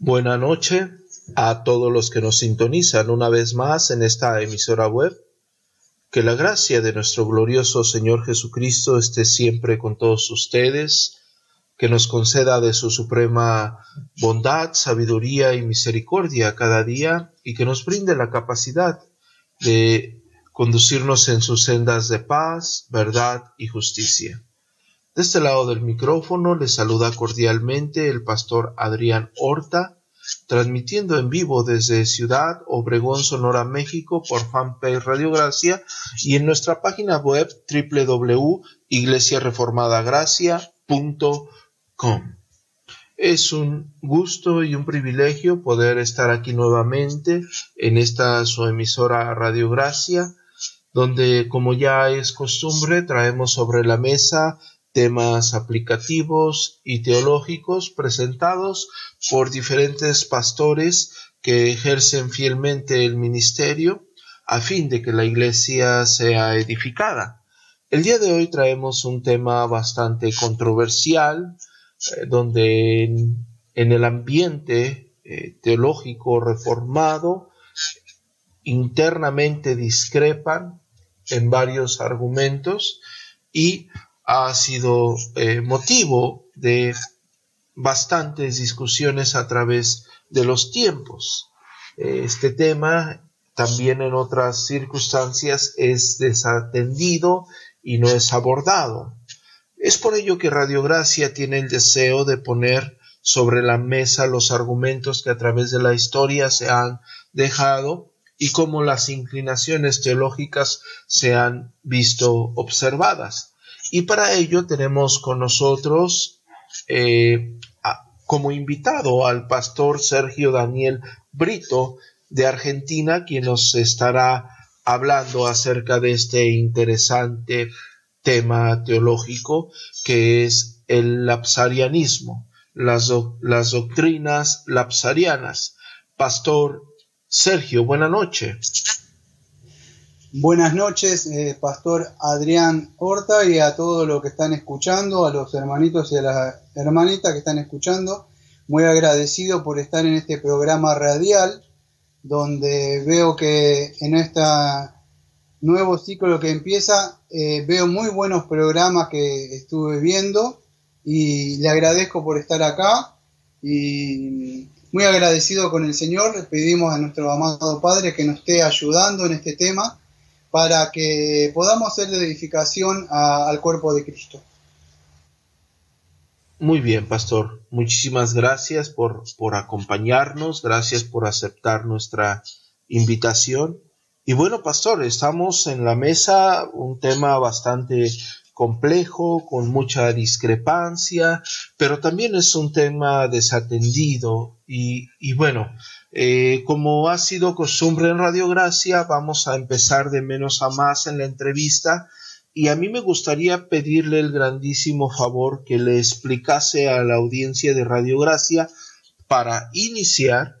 Buenas noches a todos los que nos sintonizan una vez más en esta emisora web. Que la gracia de nuestro glorioso Señor Jesucristo esté siempre con todos ustedes, que nos conceda de su suprema bondad, sabiduría y misericordia cada día y que nos brinde la capacidad de conducirnos en sus sendas de paz, verdad y justicia. De este lado del micrófono les saluda cordialmente el pastor Adrián Horta, transmitiendo en vivo desde Ciudad Obregón, Sonora, México por fanpage Radio Gracia y en nuestra página web www.iglesiareformadagracia.com. Es un gusto y un privilegio poder estar aquí nuevamente en esta su emisora Radio Gracia, donde como ya es costumbre traemos sobre la mesa temas aplicativos y teológicos presentados por diferentes pastores que ejercen fielmente el ministerio a fin de que la iglesia sea edificada. El día de hoy traemos un tema bastante controversial, eh, donde en, el ambiente eh, teológico reformado internamente discrepan en varios argumentos y ha sido eh, motivo de bastantes discusiones a través de los tiempos. Este tema también en otras circunstancias es desatendido y no es abordado. Es por ello que Radio Gracia tiene el deseo de poner sobre la mesa los argumentos que a través de la historia se han dejado y cómo las inclinaciones teológicas se han visto observadas. Y para ello tenemos con nosotros eh, como invitado al pastor Sergio Daniel Brito de Argentina, quien nos estará hablando acerca de este interesante tema teológico que es el lapsarianismo, las, las doctrinas lapsarianas. Pastor Sergio, buena noche. Buenas noches, eh, Pastor Adrián Horta, y a todos los que están escuchando, a los hermanitos y a las hermanitas que están escuchando. Muy agradecido por estar en este programa radial, donde veo que en este nuevo ciclo que empieza, eh, veo muy buenos programas que estuve viendo y le agradezco por estar acá y muy agradecido con el Señor. Le pedimos a nuestro amado Padre que nos esté ayudando en este tema para que podamos hacer de edificación al cuerpo de Cristo. Muy bien, pastor. Muchísimas gracias por, por acompañarnos, gracias por aceptar nuestra invitación. Y bueno, pastor, estamos en la mesa, un tema bastante complejo, con mucha discrepancia, pero también es un tema desatendido y, bueno, eh, como ha sido costumbre en Radio Gracia, vamos a empezar de menos a más en la entrevista. Y a mí me gustaría pedirle el grandísimo favor que le explicase a la audiencia de Radio Gracia para iniciar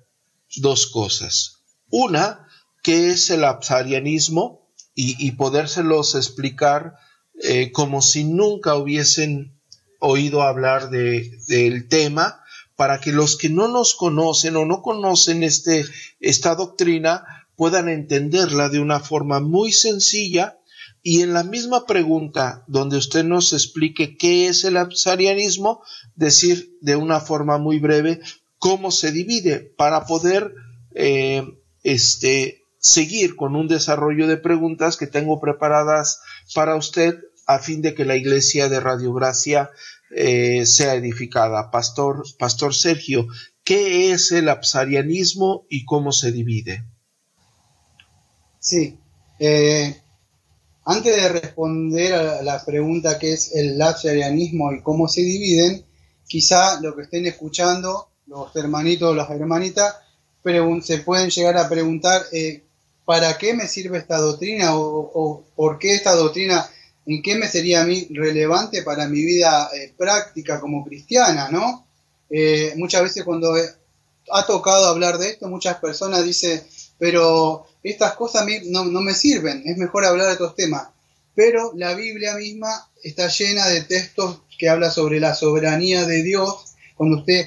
dos cosas. Una, que es el absarianismo y, y podérselos explicar eh, como si nunca hubiesen oído hablar de, del tema para que los que no nos conocen o no conocen este, esta doctrina puedan entenderla de una forma muy sencilla y en la misma pregunta donde usted nos explique qué es el absarianismo, decir de una forma muy breve cómo se divide para poder eh, este, seguir con un desarrollo de preguntas que tengo preparadas para usted a fin de que la iglesia de Radio Gracia eh, sea edificada. Pastor, Pastor Sergio, ¿qué es el absarianismo y cómo se divide? Sí. Eh, antes de responder a la pregunta qué es el absarianismo y cómo se dividen, quizá lo que estén escuchando, los hermanitos o las hermanitas, se pueden llegar a preguntar eh, ¿para qué me sirve esta doctrina o por qué esta doctrina en qué me sería a mí relevante para mi vida eh, práctica como cristiana, ¿no? Eh, muchas veces cuando ha tocado hablar de esto, muchas personas dicen, pero estas cosas a mí no, me sirven, es mejor hablar de otros temas. Pero la Biblia misma está llena de textos que habla sobre la soberanía de Dios. Cuando usted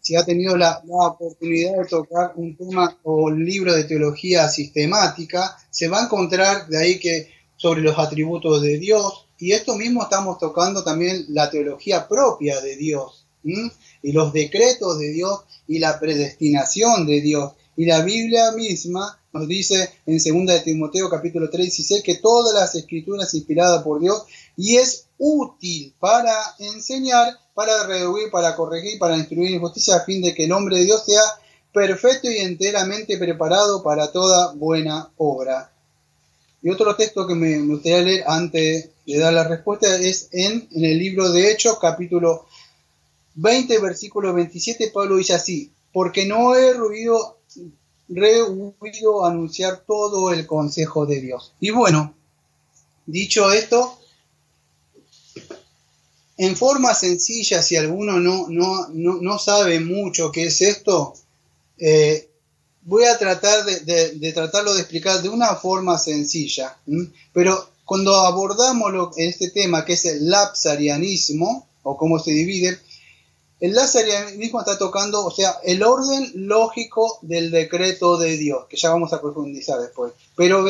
si ha tenido la, oportunidad de tocar un tema o libro de teología sistemática, se va a encontrar de ahí que sobre los atributos de Dios, y esto mismo estamos tocando también la teología propia de Dios, y los decretos de Dios y la predestinación de Dios. Y la Biblia misma nos dice en 2 de Timoteo capítulo 3, 16 que todas las escrituras inspiradas por Dios y es útil para enseñar, para reducir, para corregir, para instruir en justicia, a fin de que el hombre de Dios sea perfecto y enteramente preparado para toda buena obra. Y otro texto que me gustaría leer antes de dar la respuesta es en, el libro de Hechos, capítulo 20, versículo 27, Pablo dice así, porque no he ruido, rehuido anunciar todo el consejo de Dios. Y bueno, dicho esto, en forma sencilla, si alguno no, no, no, sabe mucho qué es esto, eh, voy a tratar de, tratarlo de explicar de una forma sencilla. Pero cuando abordamos este tema, que es el lapsarianismo, o cómo se divide, el lapsarianismo está tocando, o sea, el orden lógico del decreto de Dios, que ya vamos a profundizar después. Pero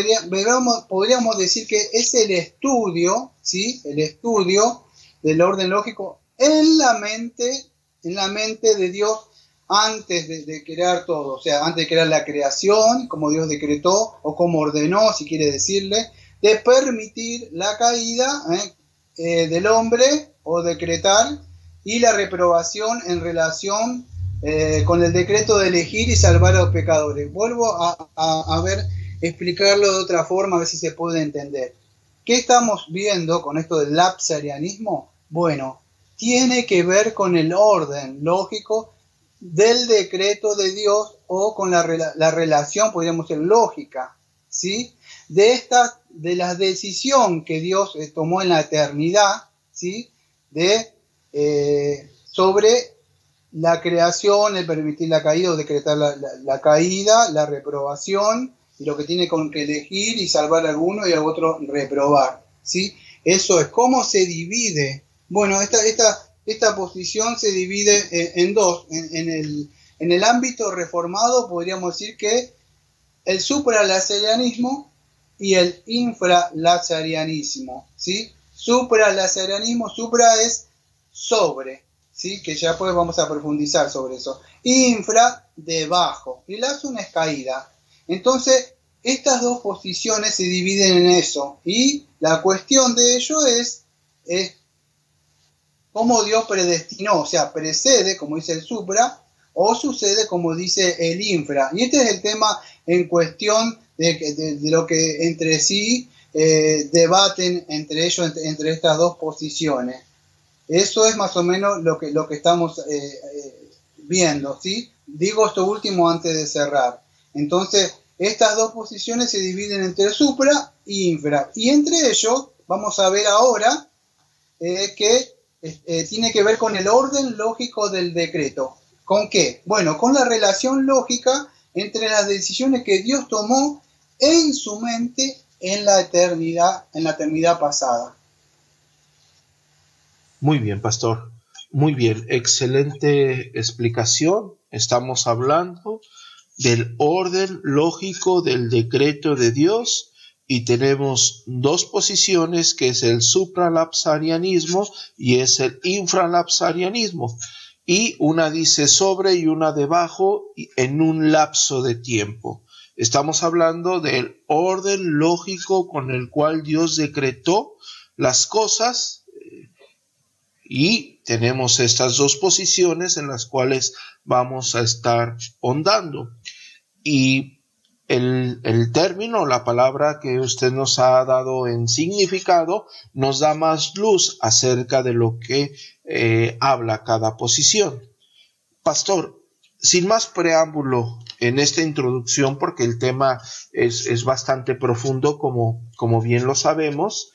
podríamos decir que es el estudio, ¿sí? El estudio del orden lógico en la mente, en la mente de Dios antes de, crear todo, o sea, antes de crear la creación, como Dios decretó o como ordenó, si quiere decirle, de permitir la caída ¿eh? Eh, del hombre o decretar y la reprobación en relación eh, con el decreto de elegir y salvar a los pecadores. Vuelvo a, a ver, explicarlo de otra forma, a ver si se puede entender. ¿Qué estamos viendo con esto del lapsarianismo? Bueno, tiene que ver con el orden lógico del decreto de Dios o con la, relación, podríamos decir, lógica, ¿sí? De esta, de la decisión que Dios eh, tomó en la eternidad, ¿sí? De, eh, sobre la creación, el permitir la caída o decretar la caída, la reprobación, y lo que tiene con que elegir y salvar a alguno y a otro reprobar. ¿sí? Eso es cómo se divide. Bueno, esta, esta, esta posición se divide en, dos. En, el, en, el, ámbito reformado podríamos decir que el supralazarianismo y el infralazarianismo. ¿sí? Supralazarianismo, supra es sobre, ¿sí? que ya pues vamos a profundizar sobre eso. Infra, debajo. Y la es caída. Entonces, estas dos posiciones se dividen en eso. Y la cuestión de ello es, cómo Dios predestinó, o sea, precede, como dice el supra, o sucede como dice el infra. Y este es el tema en cuestión de, lo que entre sí eh, debaten entre ellos, entre, estas dos posiciones. Eso es más o menos lo que, lo que estamos eh, eh, viendo, ¿sí? Digo esto último antes de cerrar. Entonces, estas dos posiciones se dividen entre supra y infra. Y entre ellos, vamos a ver ahora que eh, tiene que ver con el orden lógico del decreto. ¿Con qué? Bueno, con la relación lógica entre las decisiones que Dios tomó en su mente en la eternidad, en la eternidad pasada. Muy bien, pastor. Muy bien, excelente explicación. Estamos hablando del orden lógico del decreto de Dios y tenemos dos posiciones que es el supralapsarianismo y es el infralapsarianismo y una dice sobre y una debajo en un lapso de tiempo. Estamos hablando del orden lógico con el cual Dios decretó las cosas y tenemos estas dos posiciones en las cuales vamos a estar hondando. Y el, término, la palabra que usted nos ha dado en significado, nos da más luz acerca de lo que eh, habla cada posición. Pastor, sin más preámbulo en esta introducción, porque el tema es, bastante profundo, como, como bien lo sabemos,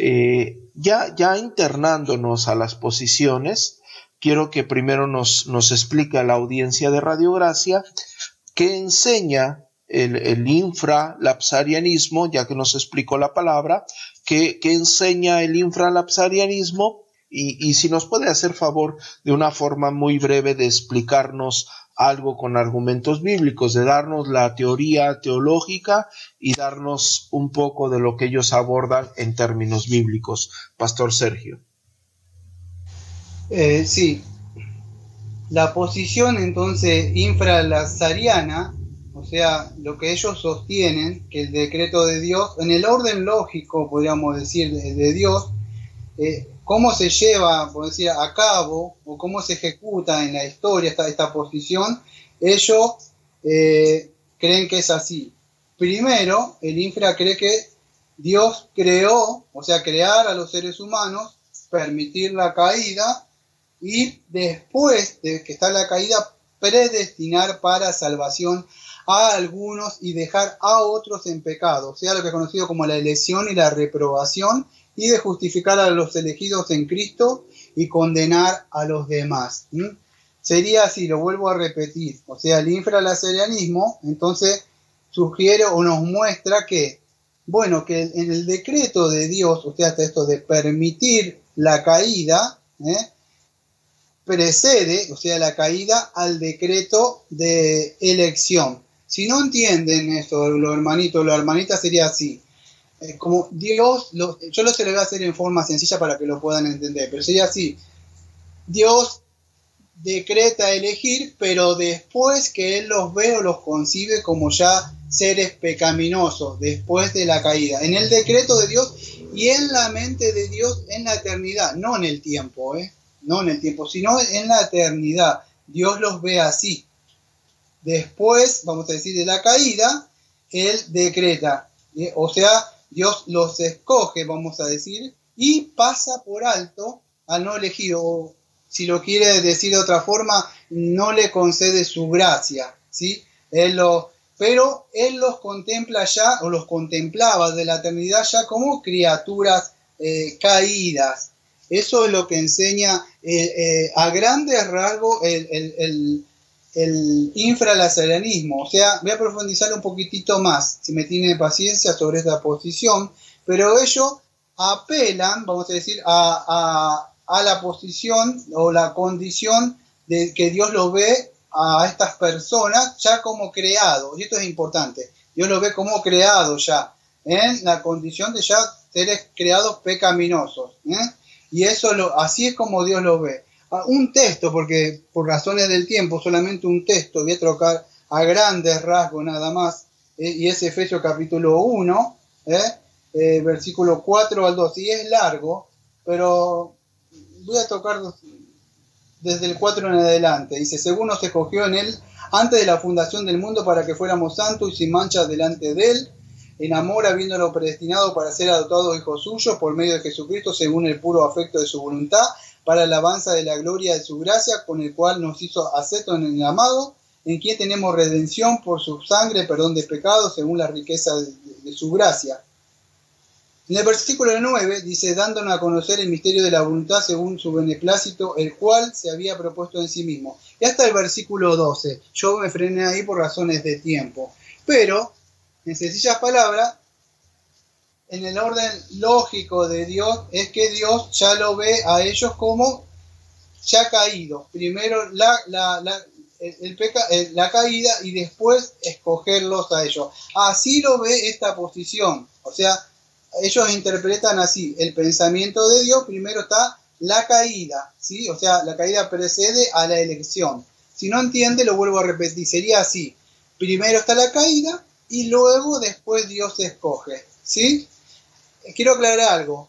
eh, ya, ya internándonos a las posiciones, quiero que primero nos, nos explique a la audiencia de Radiogracia qué enseña el, el infralapsarianismo, ya que nos explicó la palabra, qué, enseña el infralapsarianismo Y, si nos puede hacer favor de una forma muy breve de explicarnos algo con argumentos bíblicos, de darnos la teoría teológica y darnos un poco de lo que ellos abordan en términos bíblicos. Pastor Sergio. Eh, sí, la posición entonces infralazariana, o sea, lo que ellos sostienen, que el decreto de Dios, en el orden lógico, podríamos decir, de, Dios, eh, cómo se lleva, decir, a cabo o cómo se ejecuta en la historia esta, esta posición, ellos eh, creen que es así. Primero, el infra cree que Dios creó, o sea, crear a los seres humanos, permitir la caída y después de que está la caída, predestinar para salvación a algunos y dejar a otros en pecado, o sea, lo que es conocido como la elección y la reprobación, y de justificar a los elegidos en Cristo y condenar a los demás. Sería así, lo vuelvo a repetir, o sea, el infralacerianismo entonces sugiere o nos muestra que, bueno, que en el decreto de Dios, o sea, hasta esto de permitir la caída, ¿eh? precede, o sea, la caída al decreto de elección. Si no entienden esto, los hermanitos, los hermanitas, sería así. Como Dios, yo lo se lo voy a hacer en forma sencilla para que lo puedan entender, pero sería así. Dios decreta elegir, pero después que Él los ve o los concibe como ya seres pecaminosos, después de la caída. En el decreto de Dios y en la mente de Dios en la eternidad, no en el tiempo, ¿eh? no en el tiempo, sino en la eternidad. Dios los ve así. Después, vamos a decir, de la caída, Él decreta. O sea, Dios los escoge, vamos a decir, y pasa por alto al no elegido. O, si lo quiere decir de otra forma, no le concede su gracia. ¿sí? Él lo, pero Él los contempla ya, o los contemplaba de la eternidad ya como criaturas eh, caídas. Eso es lo que enseña eh, eh, a grandes rasgos el, infralacerianismo. O sea, voy a profundizar un poquitito más, si me tiene paciencia, sobre esta posición, pero ellos apelan, vamos a decir, a, a, la posición o la condición de que Dios lo ve a estas personas ya como creados, y esto es importante, Dios lo ve como creado ya, en la condición de ya seres creados pecaminosos. ¿eh? Y eso lo, así es como Dios lo ve. Ah, un texto, porque por razones del tiempo, solamente un texto, voy a trocar a grandes rasgos nada más, eh, y es Efesios capítulo 1, eh, eh, versículo 4 al 2, y es largo, pero voy a tocar desde el 4 en adelante. Dice, según nos escogió en él antes de la fundación del mundo para que fuéramos santos y sin mancha delante de él, en amor habiéndolo predestinado para ser adoptados hijos suyos por medio de Jesucristo según el puro afecto de su voluntad, para la alabanza de la gloria de su gracia, con el cual nos hizo acepto en el amado, en quien tenemos redención por su sangre, perdón de pecados, según la riqueza de, su gracia. En el versículo 9 dice, dándonos a conocer el misterio de la voluntad según su beneplácito, el cual se había propuesto en sí mismo. Y hasta el versículo 12. Yo me frené ahí por razones de tiempo. Pero en sencillas palabras, en el orden lógico de Dios, es que Dios ya lo ve a ellos como ya caído. Primero la, la, el, la caída y después escogerlos a ellos. Así lo ve esta posición. O sea, ellos interpretan así, el pensamiento de Dios, primero está la caída, ¿sí? O sea, la caída precede a la elección. Si no entiende, lo vuelvo a repetir, sería así. Primero está la caída y luego después Dios escoge. ¿Sí? Quiero aclarar algo.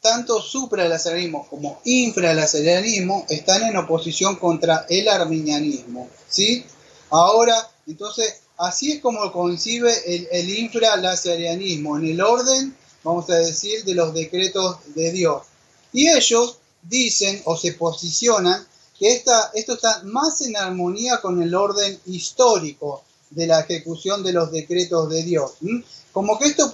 Tanto supralazarianismo como infralazarianismo están en oposición contra el arminianismo. ¿Sí? Ahora, entonces, así es como concibe el, el infralazarianismo, en el orden, vamos a decir, de los decretos de Dios. Y ellos dicen o se posicionan que esta, esto está más en armonía con el orden histórico de la ejecución de los decretos de Dios. Como que esto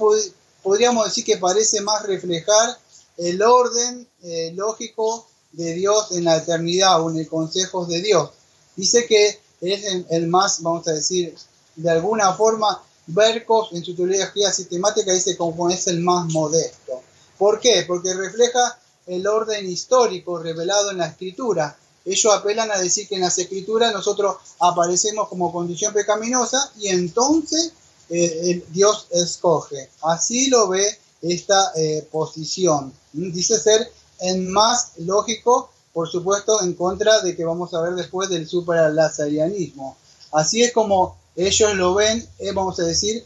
podríamos decir que parece más reflejar el orden eh, lógico de Dios en la eternidad o en el consejo de Dios. Dice que es el, más, vamos a decir, de alguna forma, Berkos en su teología sistemática dice como es el más modesto. ¿Por qué? Porque refleja el orden histórico revelado en la escritura. Ellos apelan a decir que en las escrituras nosotros aparecemos como condición pecaminosa y entonces eh, Dios escoge. Así lo ve esta eh, posición. Dice ser en más lógico, por supuesto, en contra de que vamos a ver después del supralazarianismo. Así es como ellos lo ven, eh, vamos a decir,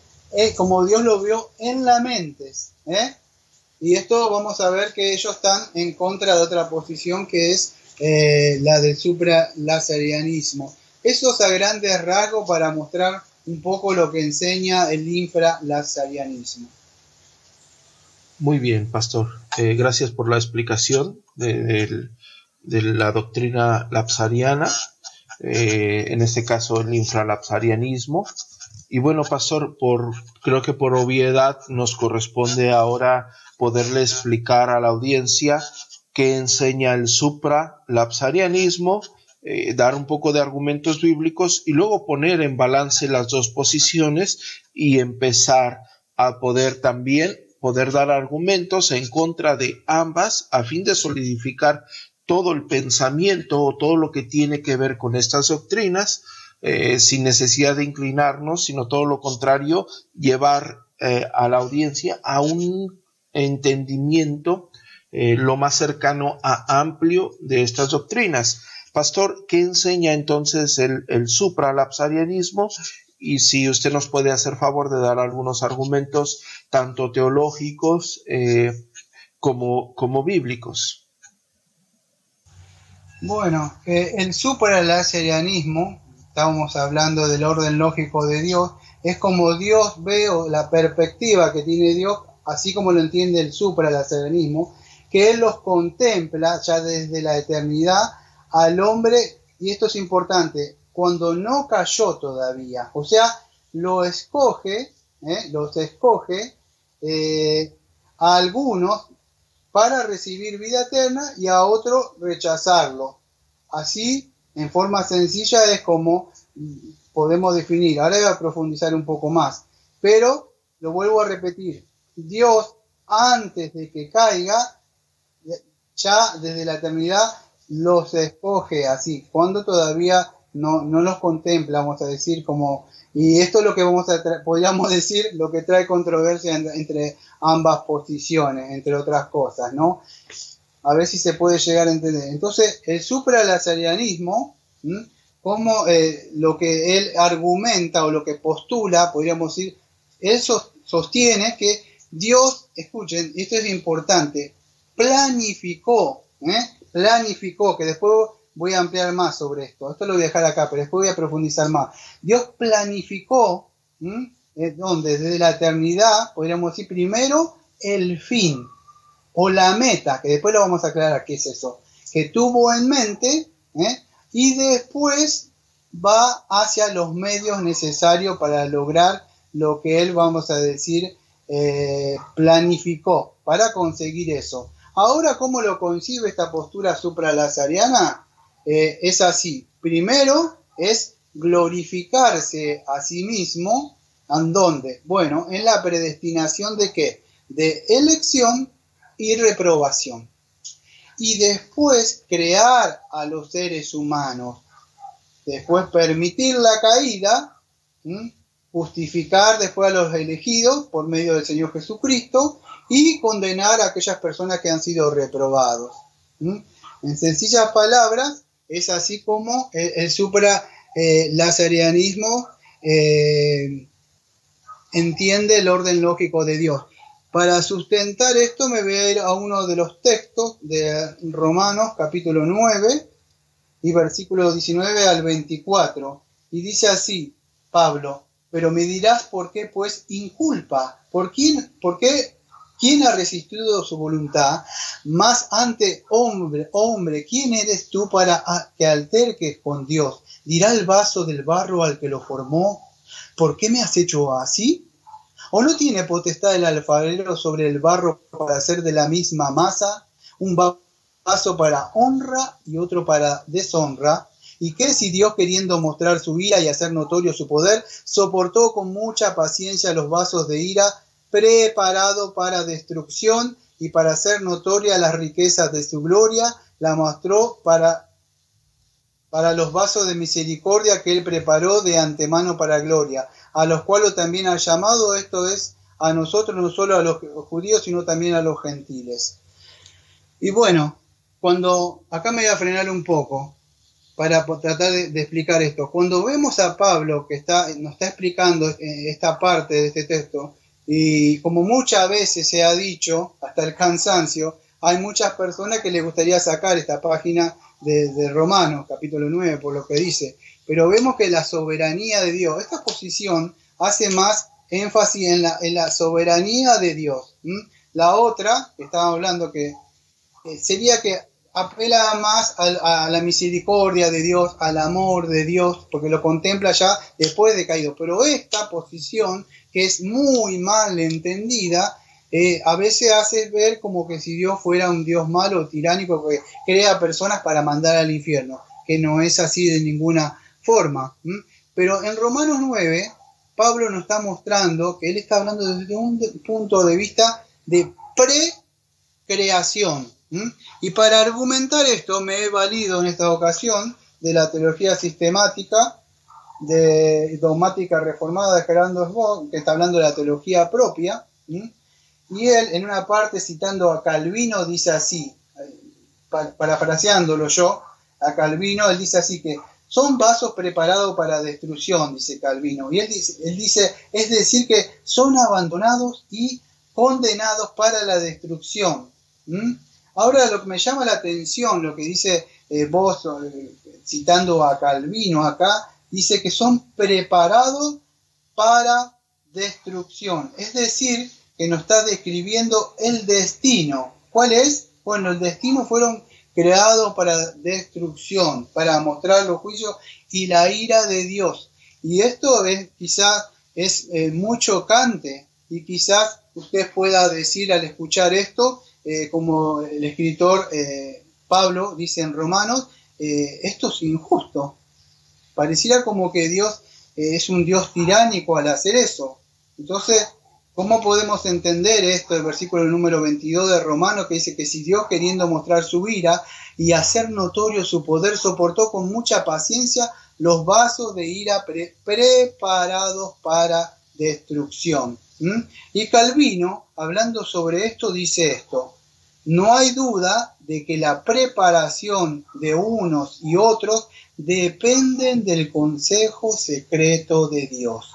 como Dios lo vio en la mente. Y esto vamos a ver que ellos están en contra de otra posición que es la del supralazarianismo. Eso es a grandes rasgos para mostrar un poco lo que enseña el infralazarianismo. Muy bien, pastor. Eh, gracias por la explicación de, la doctrina lapsariana, eh, en este caso el infralapsarianismo. Y bueno, pastor, por, creo que por obviedad nos corresponde ahora poderle explicar a la audiencia qué enseña el supralapsarianismo, eh, dar un poco de argumentos bíblicos y luego poner en balance las dos posiciones y empezar a poder también poder dar argumentos en contra de ambas a fin de solidificar todo el pensamiento o todo lo que tiene que ver con estas doctrinas, eh, sin necesidad de inclinarnos, sino todo lo contrario, llevar eh, a la audiencia a un entendimiento lo más cercano a amplio de estas doctrinas. Pastor, ¿qué enseña entonces el, supralapsarianismo y si usted nos puede hacer favor de dar algunos argumentos tanto teológicos eh, como, como bíblicos. Bueno, eh, el supralazarianismo, estamos hablando del orden lógico de Dios, es como Dios ve o la perspectiva que tiene Dios, así como lo entiende el supralazarianismo, que Él los contempla ya desde la eternidad al hombre, y esto es importante, cuando no cayó todavía. O sea, lo escoge, ¿eh? los escoge eh, a algunos para recibir vida eterna y a otros rechazarlo. Así, en forma sencilla, es como podemos definir. Ahora voy a profundizar un poco más. Pero, lo vuelvo a repetir, Dios, antes de que caiga, ya desde la eternidad los escoge así, cuando todavía no, no los contempla, vamos a decir, como, y esto es lo que vamos a, podríamos decir, lo que trae controversia entre ambas posiciones, entre otras cosas, ¿no? A ver si se puede llegar a entender. Entonces, el supralazarianismo, como eh, lo que él argumenta o lo que postula, podríamos decir, él sostiene que Dios, escuchen, esto es importante, planificó, ¿eh? Planificó, que después voy a ampliar más sobre esto. Esto lo voy a dejar acá, pero después voy a profundizar más. Dios planificó, eh, donde desde la eternidad, podríamos decir primero el fin o la meta, que después lo vamos a aclarar qué es eso, que tuvo en mente ¿eh? y después va hacia los medios necesarios para lograr lo que él, vamos a decir, eh, planificó para conseguir eso. Ahora, ¿cómo lo concibe esta postura supralazariana? Eh, es así. Primero es glorificarse a sí mismo. ¿En dónde? Bueno, en la predestinación de qué? De elección y reprobación. Y después crear a los seres humanos. Después permitir la caída. Justificar después a los elegidos por medio del Señor Jesucristo. Y condenar a aquellas personas que han sido reprobados. En sencillas palabras, es así como el, supra eh, eh, entiende el orden lógico de Dios. Para sustentar esto me voy a ir a uno de los textos de Romanos capítulo 9 y versículo 19 al 24. Y dice así, Pablo, pero me dirás por qué pues inculpa, por quién, por qué ¿Quién ha resistido su voluntad? Más ante hombre, hombre, ¿quién eres tú para que alterques con Dios? Dirá el vaso del barro al que lo formó, ¿por qué me has hecho así? ¿O no tiene potestad el alfarero sobre el barro para hacer de la misma masa un vaso para honra y otro para deshonra? ¿Y qué si Dios queriendo mostrar su ira y hacer notorio su poder, soportó con mucha paciencia los vasos de ira preparado para destrucción y para hacer notoria las riquezas de su gloria, la mostró para, para los vasos de misericordia que él preparó de antemano para gloria, a los cuales también ha llamado, esto es, a nosotros, no solo a los judíos, sino también a los gentiles. Y bueno, cuando acá me voy a frenar un poco para tratar de, explicar esto. Cuando vemos a Pablo que está, nos está explicando eh, esta parte de este texto, y como muchas veces se ha dicho, hasta el cansancio, hay muchas personas que les gustaría sacar esta página de, Romanos, capítulo 9, por lo que dice. Pero vemos que la soberanía de Dios, esta posición hace más énfasis en la, soberanía de Dios. La otra, que estaba hablando, que eh, sería que apela más a, la misericordia de Dios, al amor de Dios, porque lo contempla ya después de caído. Pero esta posición, que es muy mal entendida, eh, a veces hace ver como que si Dios fuera un Dios malo, tiránico, que crea personas para mandar al infierno, que no es así de ninguna forma. Pero en Romanos 9, Pablo nos está mostrando que él está hablando desde un punto de vista de precreación. Y para argumentar esto me he valido en esta ocasión de la teología sistemática de dogmática reformada de Gerardo Sbock, que está hablando de la teología propia, y él en una parte citando a Calvino dice así, parafraseándolo yo, a Calvino, él dice así que son vasos preparados para destrucción, dice Calvino, y él dice, él dice es decir, que son abandonados y condenados para la destrucción. Ahora lo que me llama la atención, lo que dice eh, vos, eh, citando a Calvino acá, dice que son preparados para destrucción. Es decir, que nos está describiendo el destino. ¿Cuál es? Bueno, el destino fueron creados para destrucción, para mostrar los juicios y la ira de Dios. Y esto es quizás es eh, muy chocante y quizás usted pueda decir al escuchar esto, eh, como el escritor eh, Pablo dice en Romanos, eh, esto es injusto. Pareciera como que Dios es un Dios tiránico al hacer eso. Entonces, ¿cómo podemos entender esto del versículo número 22 de Romanos que dice que si Dios queriendo mostrar su ira y hacer notorio su poder, soportó con mucha paciencia los vasos de ira preparados para destrucción? Y Calvino, hablando sobre esto, dice esto, no hay duda de que la preparación de unos y otros dependen del consejo secreto de Dios.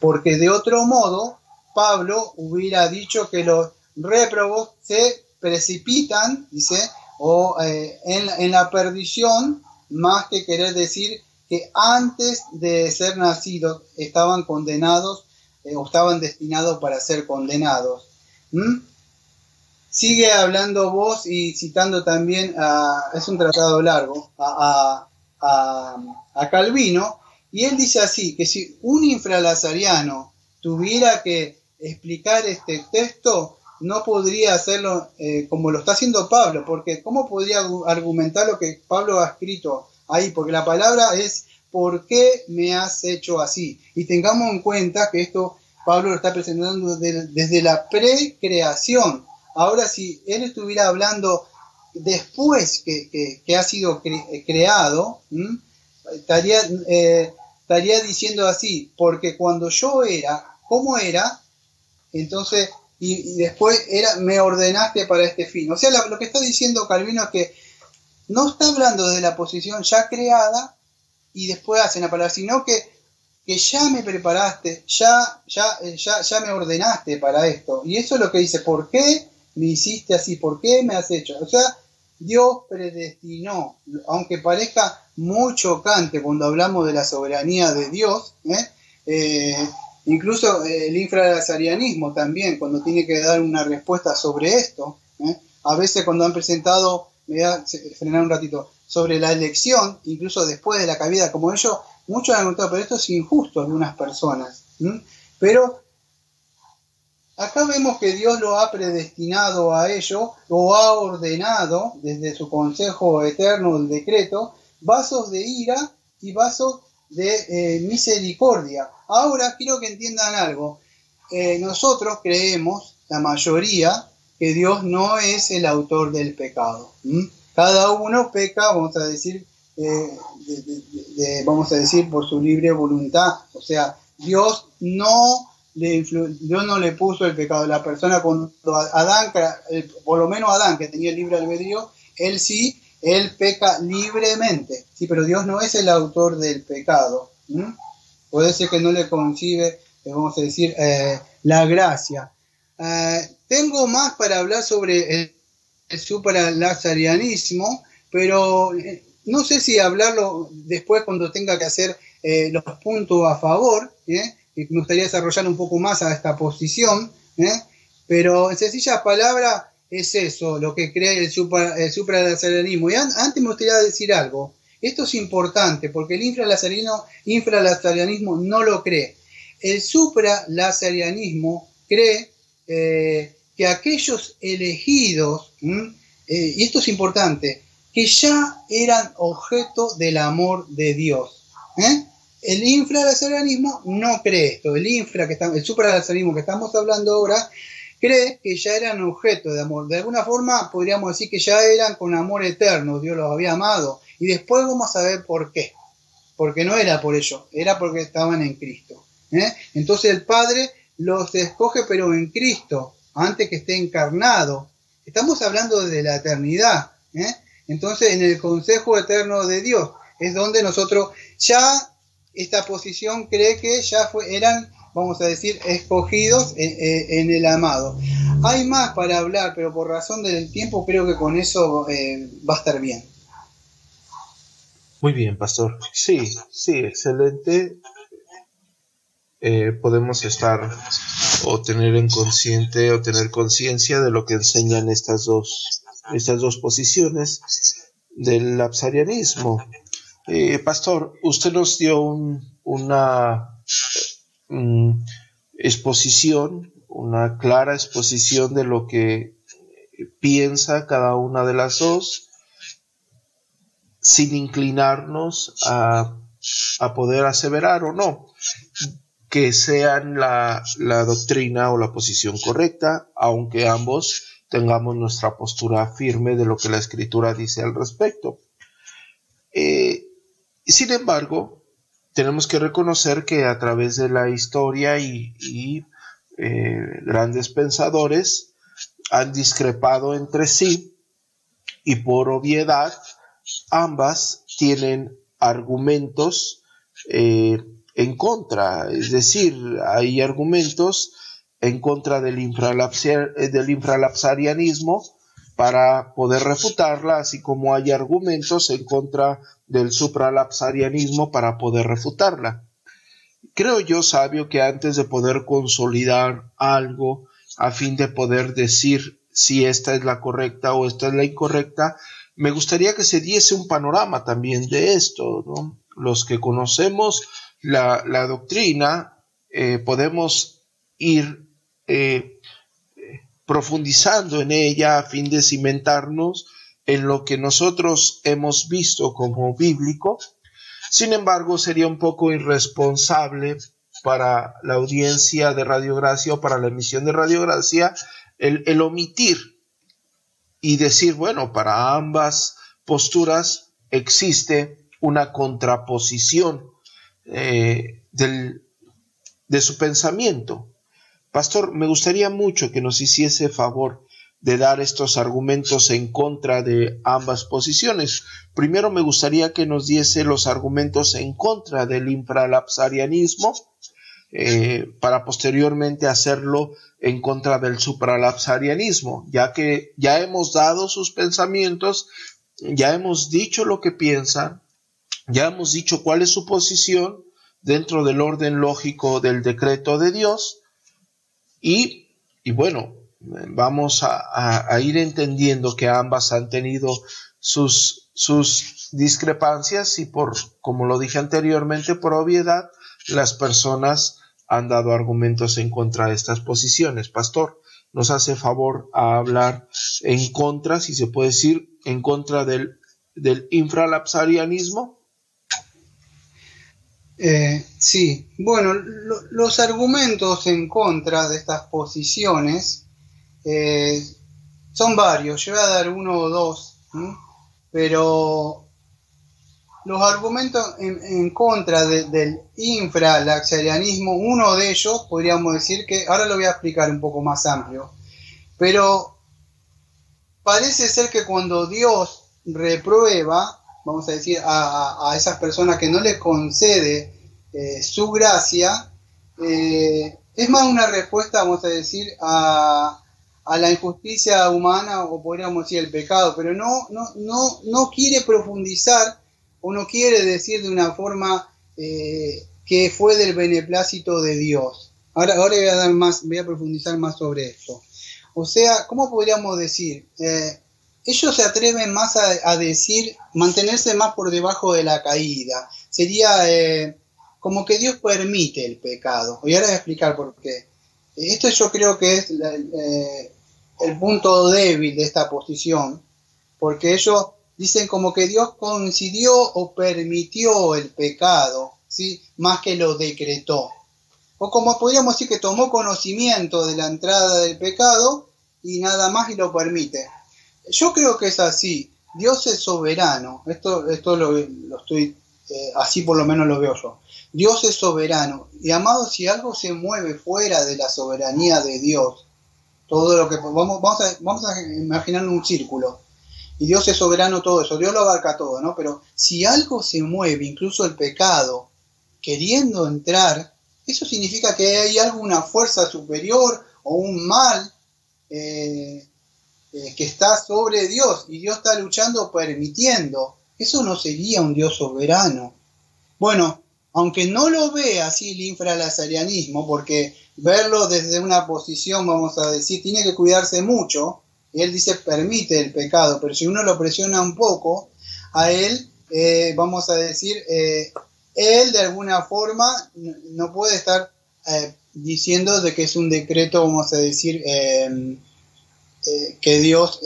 Porque de otro modo, Pablo hubiera dicho que los réprobos se precipitan, dice, o eh, en, la perdición, más que querer decir que antes de ser nacidos estaban condenados eh, o estaban destinados para ser condenados. Sigue hablando vos y citando también, a, es un tratado largo, a, Calvino, y él dice así, que si un infralazariano tuviera que explicar este texto, no podría hacerlo eh, como lo está haciendo Pablo, porque ¿cómo podría argumentar lo que Pablo ha escrito ahí? Porque la palabra es ¿por qué me has hecho así? Y tengamos en cuenta que esto Pablo lo está presentando desde la precreación, Ahora, si él estuviera hablando después que, ha sido creado, estaría, eh, estaría diciendo así, porque cuando yo era, ¿cómo era? Entonces, y, después era, me ordenaste para este fin. O sea, lo, que está diciendo Calvino es que no está hablando de la posición ya creada y después hacen la palabra, sino que, que ya me preparaste, ya, ya, eh, ya, ya me ordenaste para esto. Y eso es lo que dice, ¿por qué? Me hiciste así, ¿por qué me has hecho? O sea, Dios predestinó, aunque parezca muy chocante cuando hablamos de la soberanía de Dios, ¿eh? Eh, incluso el infralazarianismo también, cuando tiene que dar una respuesta sobre esto, ¿eh? a veces cuando han presentado, me da frenar un ratito, sobre la elección, incluso después de la caída, como ellos, muchos han preguntado, pero esto es injusto en algunas personas. Pero Acá vemos que Dios lo ha predestinado a ello, lo ha ordenado desde su consejo eterno, el decreto, vasos de ira y vasos de eh, misericordia. Ahora quiero que entiendan algo. Eh, nosotros creemos, la mayoría, que Dios no es el autor del pecado. Cada uno peca, vamos a decir, eh, vamos a decir, por su libre voluntad. O sea, Dios no Dios no le puso el pecado. La persona cuando Adán, por lo menos Adán, que tenía el libre albedrío, él sí, él peca libremente. Sí, pero Dios no es el autor del pecado. Puede ser que no le concibe, eh, vamos a decir, eh, la gracia. tengo más para hablar sobre el, el supralazarianismo, pero eh, no sé si hablarlo después cuando tenga que hacer eh, los puntos a favor, ¿eh? Me gustaría desarrollar un poco más a esta posición, pero en sencillas palabras es eso, lo que cree el, supra, el supralazarianismo. Y antes me gustaría decir algo, esto es importante porque el infralazarianismo no lo cree. El supralazarianismo cree que aquellos elegidos, eh, y esto es importante, que ya eran objeto del amor de Dios. ¿eh? El infralazarismo no cree esto, el infra que está, el supralazarismo que estamos hablando ahora cree que ya eran objeto de amor. De alguna forma podríamos decir que ya eran con amor eterno, Dios los había amado. Y después vamos a ver por qué. Porque no era por ello, era porque estaban en Cristo. ¿eh? Entonces el Padre los escoge pero en Cristo antes que esté encarnado. Estamos hablando de la eternidad. ¿eh? Entonces, en el consejo eterno de Dios es donde nosotros ya esta posición cree que ya fue, eran, vamos a decir, escogidos en, el amado. Hay más para hablar, pero por razón del tiempo creo que con eso eh, va a estar bien. Muy bien, pastor. Sí, sí, excelente. Eh, podemos estar o tener en consciente o tener conciencia de lo que enseñan estas dos, estas dos posiciones del absarianismo. Eh, pastor, usted nos dio una mm, exposición, una clara exposición de lo que piensa cada una de las dos, sin inclinarnos a, poder aseverar o no que sean la, doctrina o la posición correcta, aunque ambos tengamos nuestra postura firme de lo que la escritura dice al respecto. Eh, sin embargo, tenemos que reconocer que a través de la historia y, eh, grandes pensadores han discrepado entre sí y por obviedad ambas tienen argumentos eh, en contra, es decir, hay argumentos en contra del, eh, del infralapsarianismo para poder refutarla, así como hay argumentos en contra del supralapsarianismo para poder refutarla. Creo yo, sabio, que antes de poder consolidar algo a fin de poder decir si esta es la correcta o esta es la incorrecta, me gustaría que se diese un panorama también de esto. Los que conocemos la, doctrina, eh, podemos ir eh, profundizando en ella a fin de cimentarnos en lo que nosotros hemos visto como bíblico. Sin embargo, sería un poco irresponsable para la audiencia de Radiogracia o para la emisión de Radiogracia el, el omitir y decir, bueno, para ambas posturas existe una contraposición eh, de su pensamiento. Pastor, me gustaría mucho que nos hiciese favor de dar estos argumentos en contra de ambas posiciones. Primero me gustaría que nos diese los argumentos en contra del infralapsarianismo, eh, para posteriormente hacerlo en contra del supralapsarianismo, ya que ya hemos dado sus pensamientos, ya hemos dicho lo que piensan, ya hemos dicho cuál es su posición dentro del orden lógico del decreto de Dios y, bueno, vamos a, ir entendiendo que ambas han tenido sus, discrepancias y por, como lo dije anteriormente, por obviedad, las personas han dado argumentos en contra de estas posiciones. Pastor, nos hace favor a hablar en contra, si se puede decir, en contra del, del infralapsarianismo. Eh, sí, bueno, los argumentos en contra de estas posiciones, eh, Son varios, yo voy a dar uno o dos, pero los argumentos en, contra del infralaxarianismo, uno de ellos podríamos decir que, ahora lo voy a explicar un poco más amplio, pero parece ser que cuando Dios reprueba, vamos a decir, a, esas personas que no le concede eh, su gracia, eh, es más una respuesta, vamos a decir, a, a la injusticia humana o podríamos decir el pecado, pero no, no, no, no quiere profundizar o no quiere decir de una forma eh, que fue del beneplácito de Dios. Ahora, ahora voy a dar más, voy a profundizar más sobre esto. O sea, ¿cómo podríamos decir? Eh, ellos se atreven más a, decir, mantenerse más por debajo de la caída. Sería eh, como que Dios permite el pecado. Y ahora voy a explicar por qué. Esto yo creo que es el punto débil de esta posición, porque ellos dicen como que Dios coincidió o permitió el pecado, ¿sí? más que lo decretó. O como podríamos decir que tomó conocimiento de la entrada del pecado y nada más y lo permite. Yo creo que es así. Dios es soberano. Esto, esto lo, estoy, eh, así por lo menos lo veo yo. Dios es soberano. Y amado, si algo se mueve fuera de la soberanía de Dios, todo lo que vamos, vamos, a, vamos a imaginar un círculo. Y Dios es soberano todo eso, Dios lo abarca todo, ¿no? Pero si algo se mueve, incluso el pecado, queriendo entrar, eso significa que hay alguna fuerza superior o un mal eh, eh, que está sobre Dios y Dios está luchando permitiendo. Eso no sería un Dios soberano. Bueno, aunque no lo ve así el infralazarianismo, porque verlo desde una posición, vamos a decir, tiene que cuidarse mucho, él dice permite el pecado, pero si uno lo presiona un poco, a él, eh, vamos a decir, eh, él de alguna forma no puede estar eh, diciendo de que es un decreto, vamos a decir, que Dios,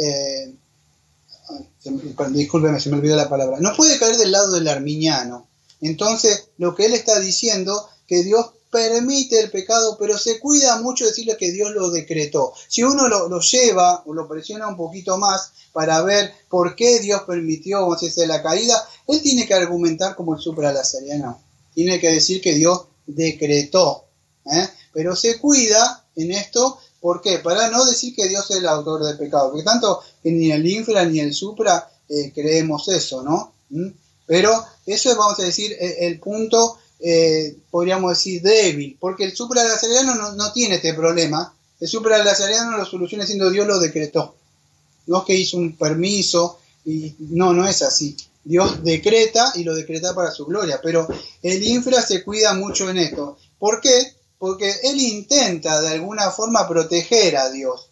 discúlpeme, se me olvidó la palabra, no puede caer del lado del arminiano. Entonces, lo que él está diciendo, que Dios permite el pecado, pero se cuida mucho decirle que Dios lo decretó. Si uno lo, lleva o lo presiona un poquito más para ver por qué Dios permitió, o si la caída, él tiene que argumentar como el supralazariano. Tiene que decir que Dios decretó. ¿eh? Pero se cuida en esto, ¿por qué? Para no decir que Dios es el autor del pecado. Porque tanto que ni el infra ni el supra eh, creemos eso, ¿no? ¿Mm? Pero eso es, vamos a decir, e, el punto, eh, podríamos decir, débil, porque el supralazariano no, no tiene este problema. El supralazariano lo soluciona siendo Dios lo decretó. No es que hizo un permiso, y no, no es así. Dios decreta y lo decreta para su gloria, pero el infra se cuida mucho en esto. ¿Por qué? Porque él intenta de alguna forma proteger a Dios,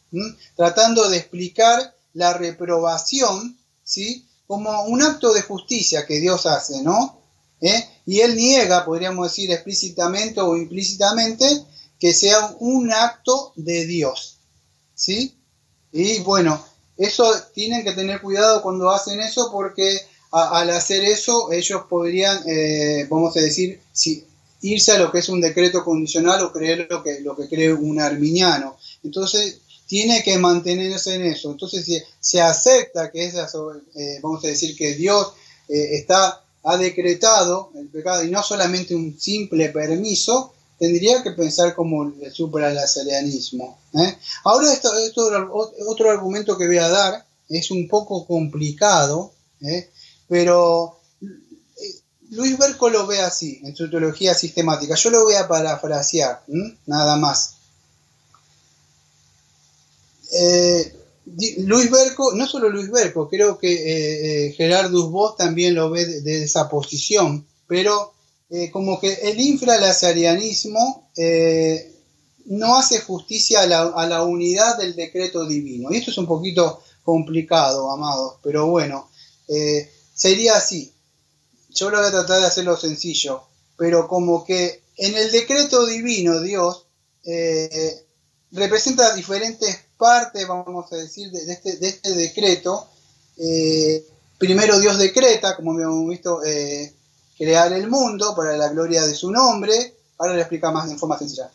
tratando de explicar la reprobación, ¿sí? Como un acto de justicia que Dios hace, ¿no? ¿Eh? Y él niega, podríamos decir explícitamente o implícitamente, que sea un acto de Dios, ¿sí? Y bueno, eso tienen que tener cuidado cuando hacen eso porque al hacer eso ellos podrían, eh, vamos a decir, si, irse a lo que es un decreto condicional o creer lo que, lo que cree un arminiano. Entonces, tiene que mantenerse en eso. Entonces, si se acepta que esa, eh, vamos a decir que Dios eh, está, ha decretado el pecado y no solamente un simple permiso, tendría que pensar como el supralazarianismo. ¿eh? Ahora, esto, otro argumento que voy a dar es un poco complicado, pero Luis Berco lo ve así en su teología sistemática. Yo lo voy a parafrasear, nada más. Eh, Luis Berco, no solo Luis Berco, creo que eh, eh Gerardus también lo ve de, esa posición, pero eh, como que el infralazarianismo no hace justicia a la, unidad del decreto divino. Y esto es un poquito complicado, amados, pero bueno, sería así. Yo lo voy a tratar de hacerlo sencillo, pero como que en el decreto divino Dios representa diferentes parte, vamos a decir, de, este, este, decreto. Eh, primero Dios decreta, como habíamos visto, eh, crear el mundo para la gloria de su nombre. Ahora le explica más en forma sencilla.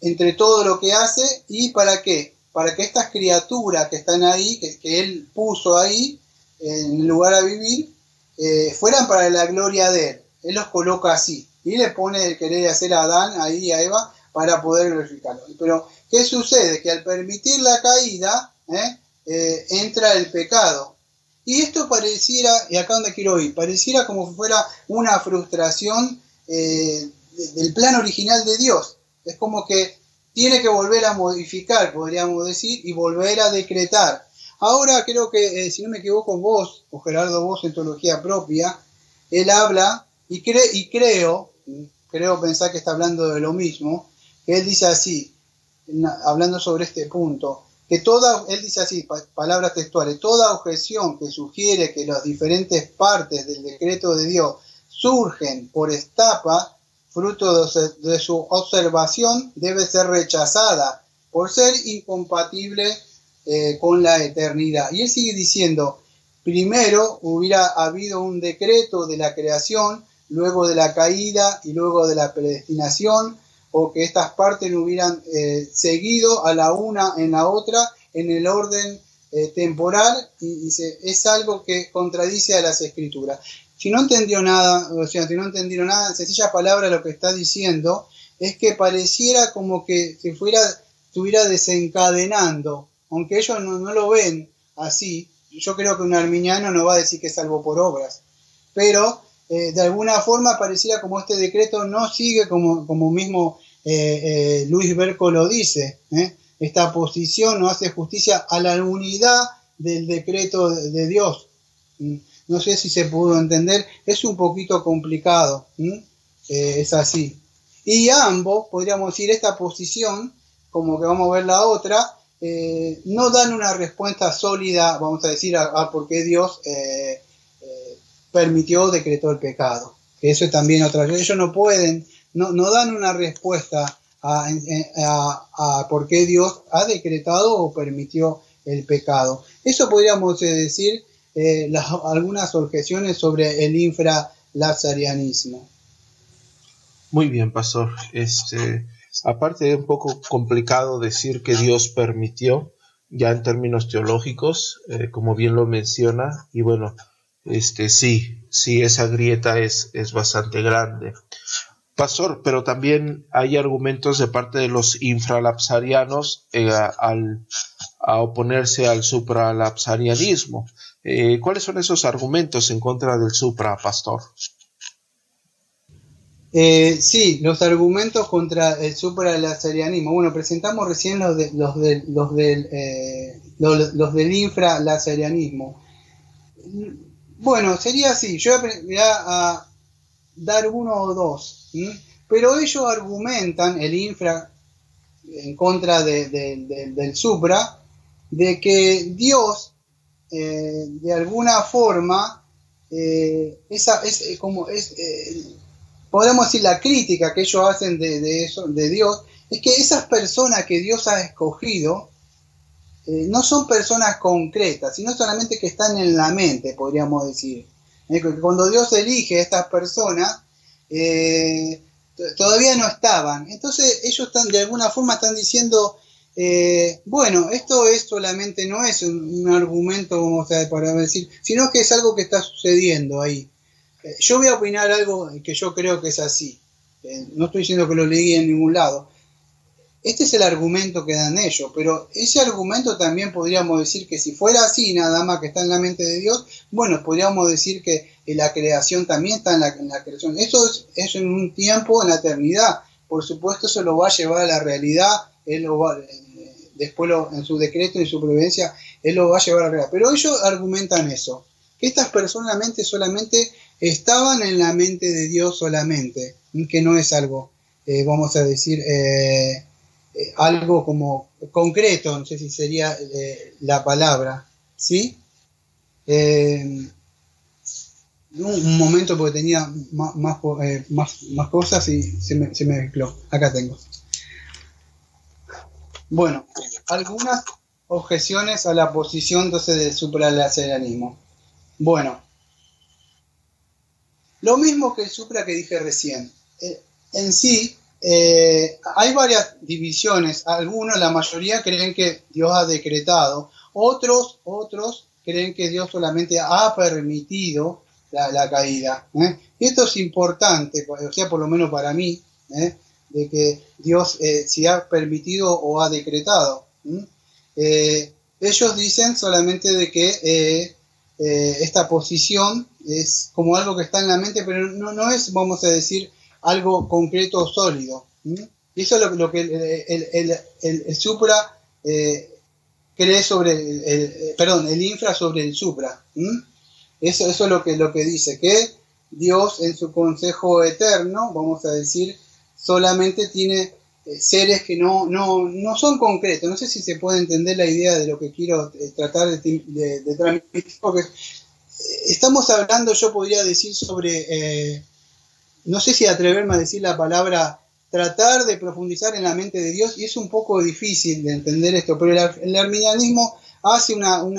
Entre todo lo que hace y para qué? para que estas criaturas que están ahí, que, él puso ahí, en el lugar a vivir, eh, fueran para la gloria de él. Él los coloca así. Y le pone el querer hacer a Adán ahí a Eva para poder glorificarlo. Pero, ¿qué sucede? Que al permitir la caída, ¿eh? Eh, entra el pecado. Y esto pareciera, y acá donde quiero ir, pareciera como si fuera una frustración del plan original de Dios. Es como que tiene que volver a modificar, podríamos decir, y volver a decretar. Ahora creo que, eh, si no me equivoco, vos, o Gerardo Vos en teología propia, él habla, y creo, creo pensar que está hablando de lo mismo, que él dice así, hablando sobre este punto, que toda, él dice así, palabras textuales, toda objeción que sugiere que las diferentes partes del decreto de Dios surgen por estapa fruto de su observación, debe ser rechazada por ser incompatible eh, con la eternidad. Y él sigue diciendo, primero hubiera habido un decreto de la creación, luego de la caída y luego de la predestinación, o que estas partes no hubieran eh, seguido a la una en la otra en el orden eh, temporal, y es algo que contradice a las escrituras. Si no entendió nada, o sea, si no entendieron nada, en sencilla palabra lo que está diciendo es que pareciera como que se fuera, estuviera desencadenando, aunque ellos no, lo ven así, yo creo que un arminiano no va a decir que es salvo por obras, pero eh, de alguna forma pareciera como este decreto no sigue como, como mismo eh, eh, Luis Berco lo dice, esta posición no hace justicia a la unidad del decreto de Dios. No sé si se pudo entender, es un poquito complicado, eh, es así. Y ambos, podríamos decir, esta posición, como que vamos a ver la otra, eh, no dan una respuesta sólida, vamos a decir, a, por qué Dios eh, permitió o decretó el pecado. Eso es también otra. Ellos no pueden, no, no dan una respuesta a, a, por qué Dios ha decretado o permitió el pecado. Eso podríamos decir eh, algunas objeciones sobre el infralazarianismo. Muy bien, pastor. Este, aparte de un poco complicado decir que Dios permitió, ya en términos teológicos, eh, como bien lo menciona, y bueno, este sí, sí, esa grieta es, es bastante grande. Pastor, pero también hay argumentos de parte de los infralapsarianos eh, al, a oponerse al supralapsarianismo. Eh, ¿Cuáles son esos argumentos en contra del supra, pastor? Eh, sí, los argumentos contra el supralazarianismo. Bueno, presentamos recién los, de, los, los, del, eh, los, del. Bueno, sería así. Yo voy a, dar uno o dos. Pero ellos argumentan el infra en contra del supra, de que Dios eh, de alguna forma, eh, esa es eh, como podemos decir la crítica que ellos hacen de, de Dios, es que esas personas que Dios ha escogido no son personas concretas, sino solamente que están en la mente, podríamos decir. Cuando Dios elige a estas personas, todavía no estaban. Entonces ellos están de alguna forma están diciendo eh, bueno, esto es solamente no es un, argumento como para decir, sino que es algo que está sucediendo ahí. Eh, yo voy a opinar algo que yo creo que es así. Eh, no estoy diciendo que lo leí en ningún lado. Este es el argumento que dan ellos, pero ese argumento también podríamos decir que si fuera así, nada más que está en la mente de Dios, bueno, podríamos decir que la creación también está en la, creación. Eso es, en un tiempo, en la eternidad. Por supuesto, eso lo va a llevar a la realidad, él lo va, después en su decreto y su providencia, él lo va a llevar a realidad. Pero ellos argumentan eso, que estas personas solamente estaban en la mente de Dios solamente, que no es algo, eh, vamos a decir, eh, eh, algo como concreto, no sé si sería la palabra, ¿sí? un momento porque tenía más, más, cosas y se me, se me mezcló. Acá tengo. Bueno, algunas objeciones a la posición entonces del supralazarianismo. Bueno, lo mismo que el supra que dije recién. Eh, en sí, eh, hay varias divisiones. Algunos, la mayoría, creen que Dios ha decretado. Otros, otros creen que Dios solamente ha permitido la, caída. ¿eh? Y esto es importante, o sea, por lo menos para mí, ¿eh? de que Dios si ha permitido o ha decretado. ellos dicen solamente de que esta posición es como algo que está en la mente, pero no, no es, vamos a decir, algo concreto o sólido. Y eso es lo, que el, supra eh, cree sobre el, perdón, el infra sobre el supra. Eso, eso es lo que, lo que dice, que Dios en su consejo eterno, vamos a decir, solamente tiene eh, seres que no, no, son concretos. No sé si se puede entender la idea de lo que quiero eh, tratar de, transmitir, porque estamos hablando, yo podría decir, sobre no sé si atreverme a decir la palabra tratar de profundizar en la mente de Dios, y es un poco difícil de entender esto, pero el, arminianismo hace una, un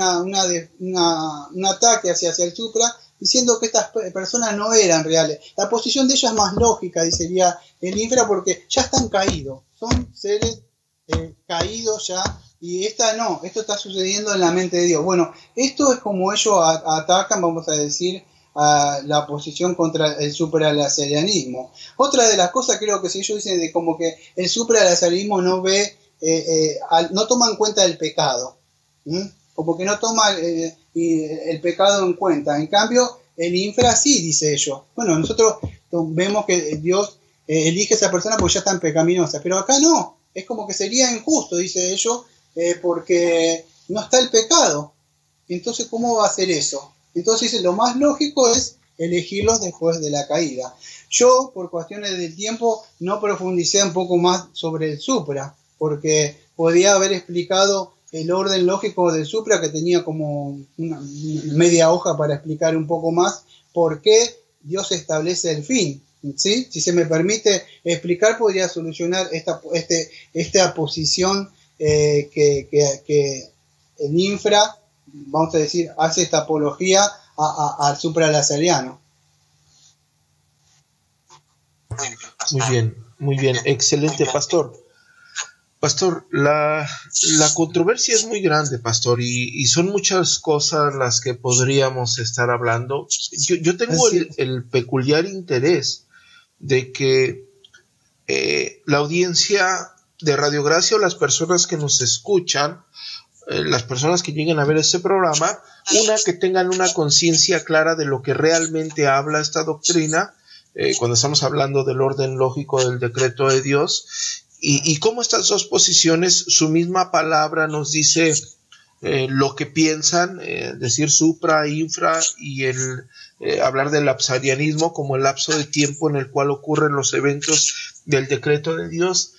ataque hacia, hacia el supra, diciendo que estas personas no eran reales. La posición de ellos es más lógica, dice el infra, porque ya están caídos, son seres eh, caídos ya, y esta no, esto está sucediendo en la mente de Dios. Bueno, esto es como ellos atacan, vamos a decir, a la posición contra el supralazarianismo. Otra de las cosas creo que si ellos dicen de como que el supralazarianismo no ve, eh, eh, no toma en cuenta el pecado, como que no toma eh, el pecado en cuenta. En cambio, el infra sí, dice ellos. Bueno, nosotros vemos que Dios elige a esa persona porque ya está en pecaminosa, pero acá no, es como que sería injusto, dice ellos, porque no está el pecado. Entonces, ¿cómo va a ser eso? Entonces lo más lógico es elegirlos después de la caída. Yo, por cuestiones del tiempo, no profundicé un poco más sobre el Supra, porque podía haber explicado el orden lógico del Supra, que tenía como una media hoja para explicar un poco más por qué Dios establece el fin. ¿sí? Si se me permite explicar, podría solucionar esta, este, esta posición eh, que, que, que el infra vamos a decir, hace esta apología al supralazariano. Muy bien, muy bien, excelente, pastor. Pastor, la, controversia es muy grande, pastor, y, son muchas cosas las que podríamos estar hablando. Yo, tengo el, peculiar interés de que eh, la audiencia de Radiogracia o las personas que nos escuchan las personas que lleguen a ver este programa, una, que tengan una conciencia clara de lo que realmente habla esta doctrina, eh, cuando estamos hablando del orden lógico del decreto de Dios, y, cómo estas dos posiciones, su misma palabra nos dice eh, lo que piensan, decir supra, infra, y el hablar del lapsarianismo como el lapso de tiempo en el cual ocurren los eventos del decreto de Dios.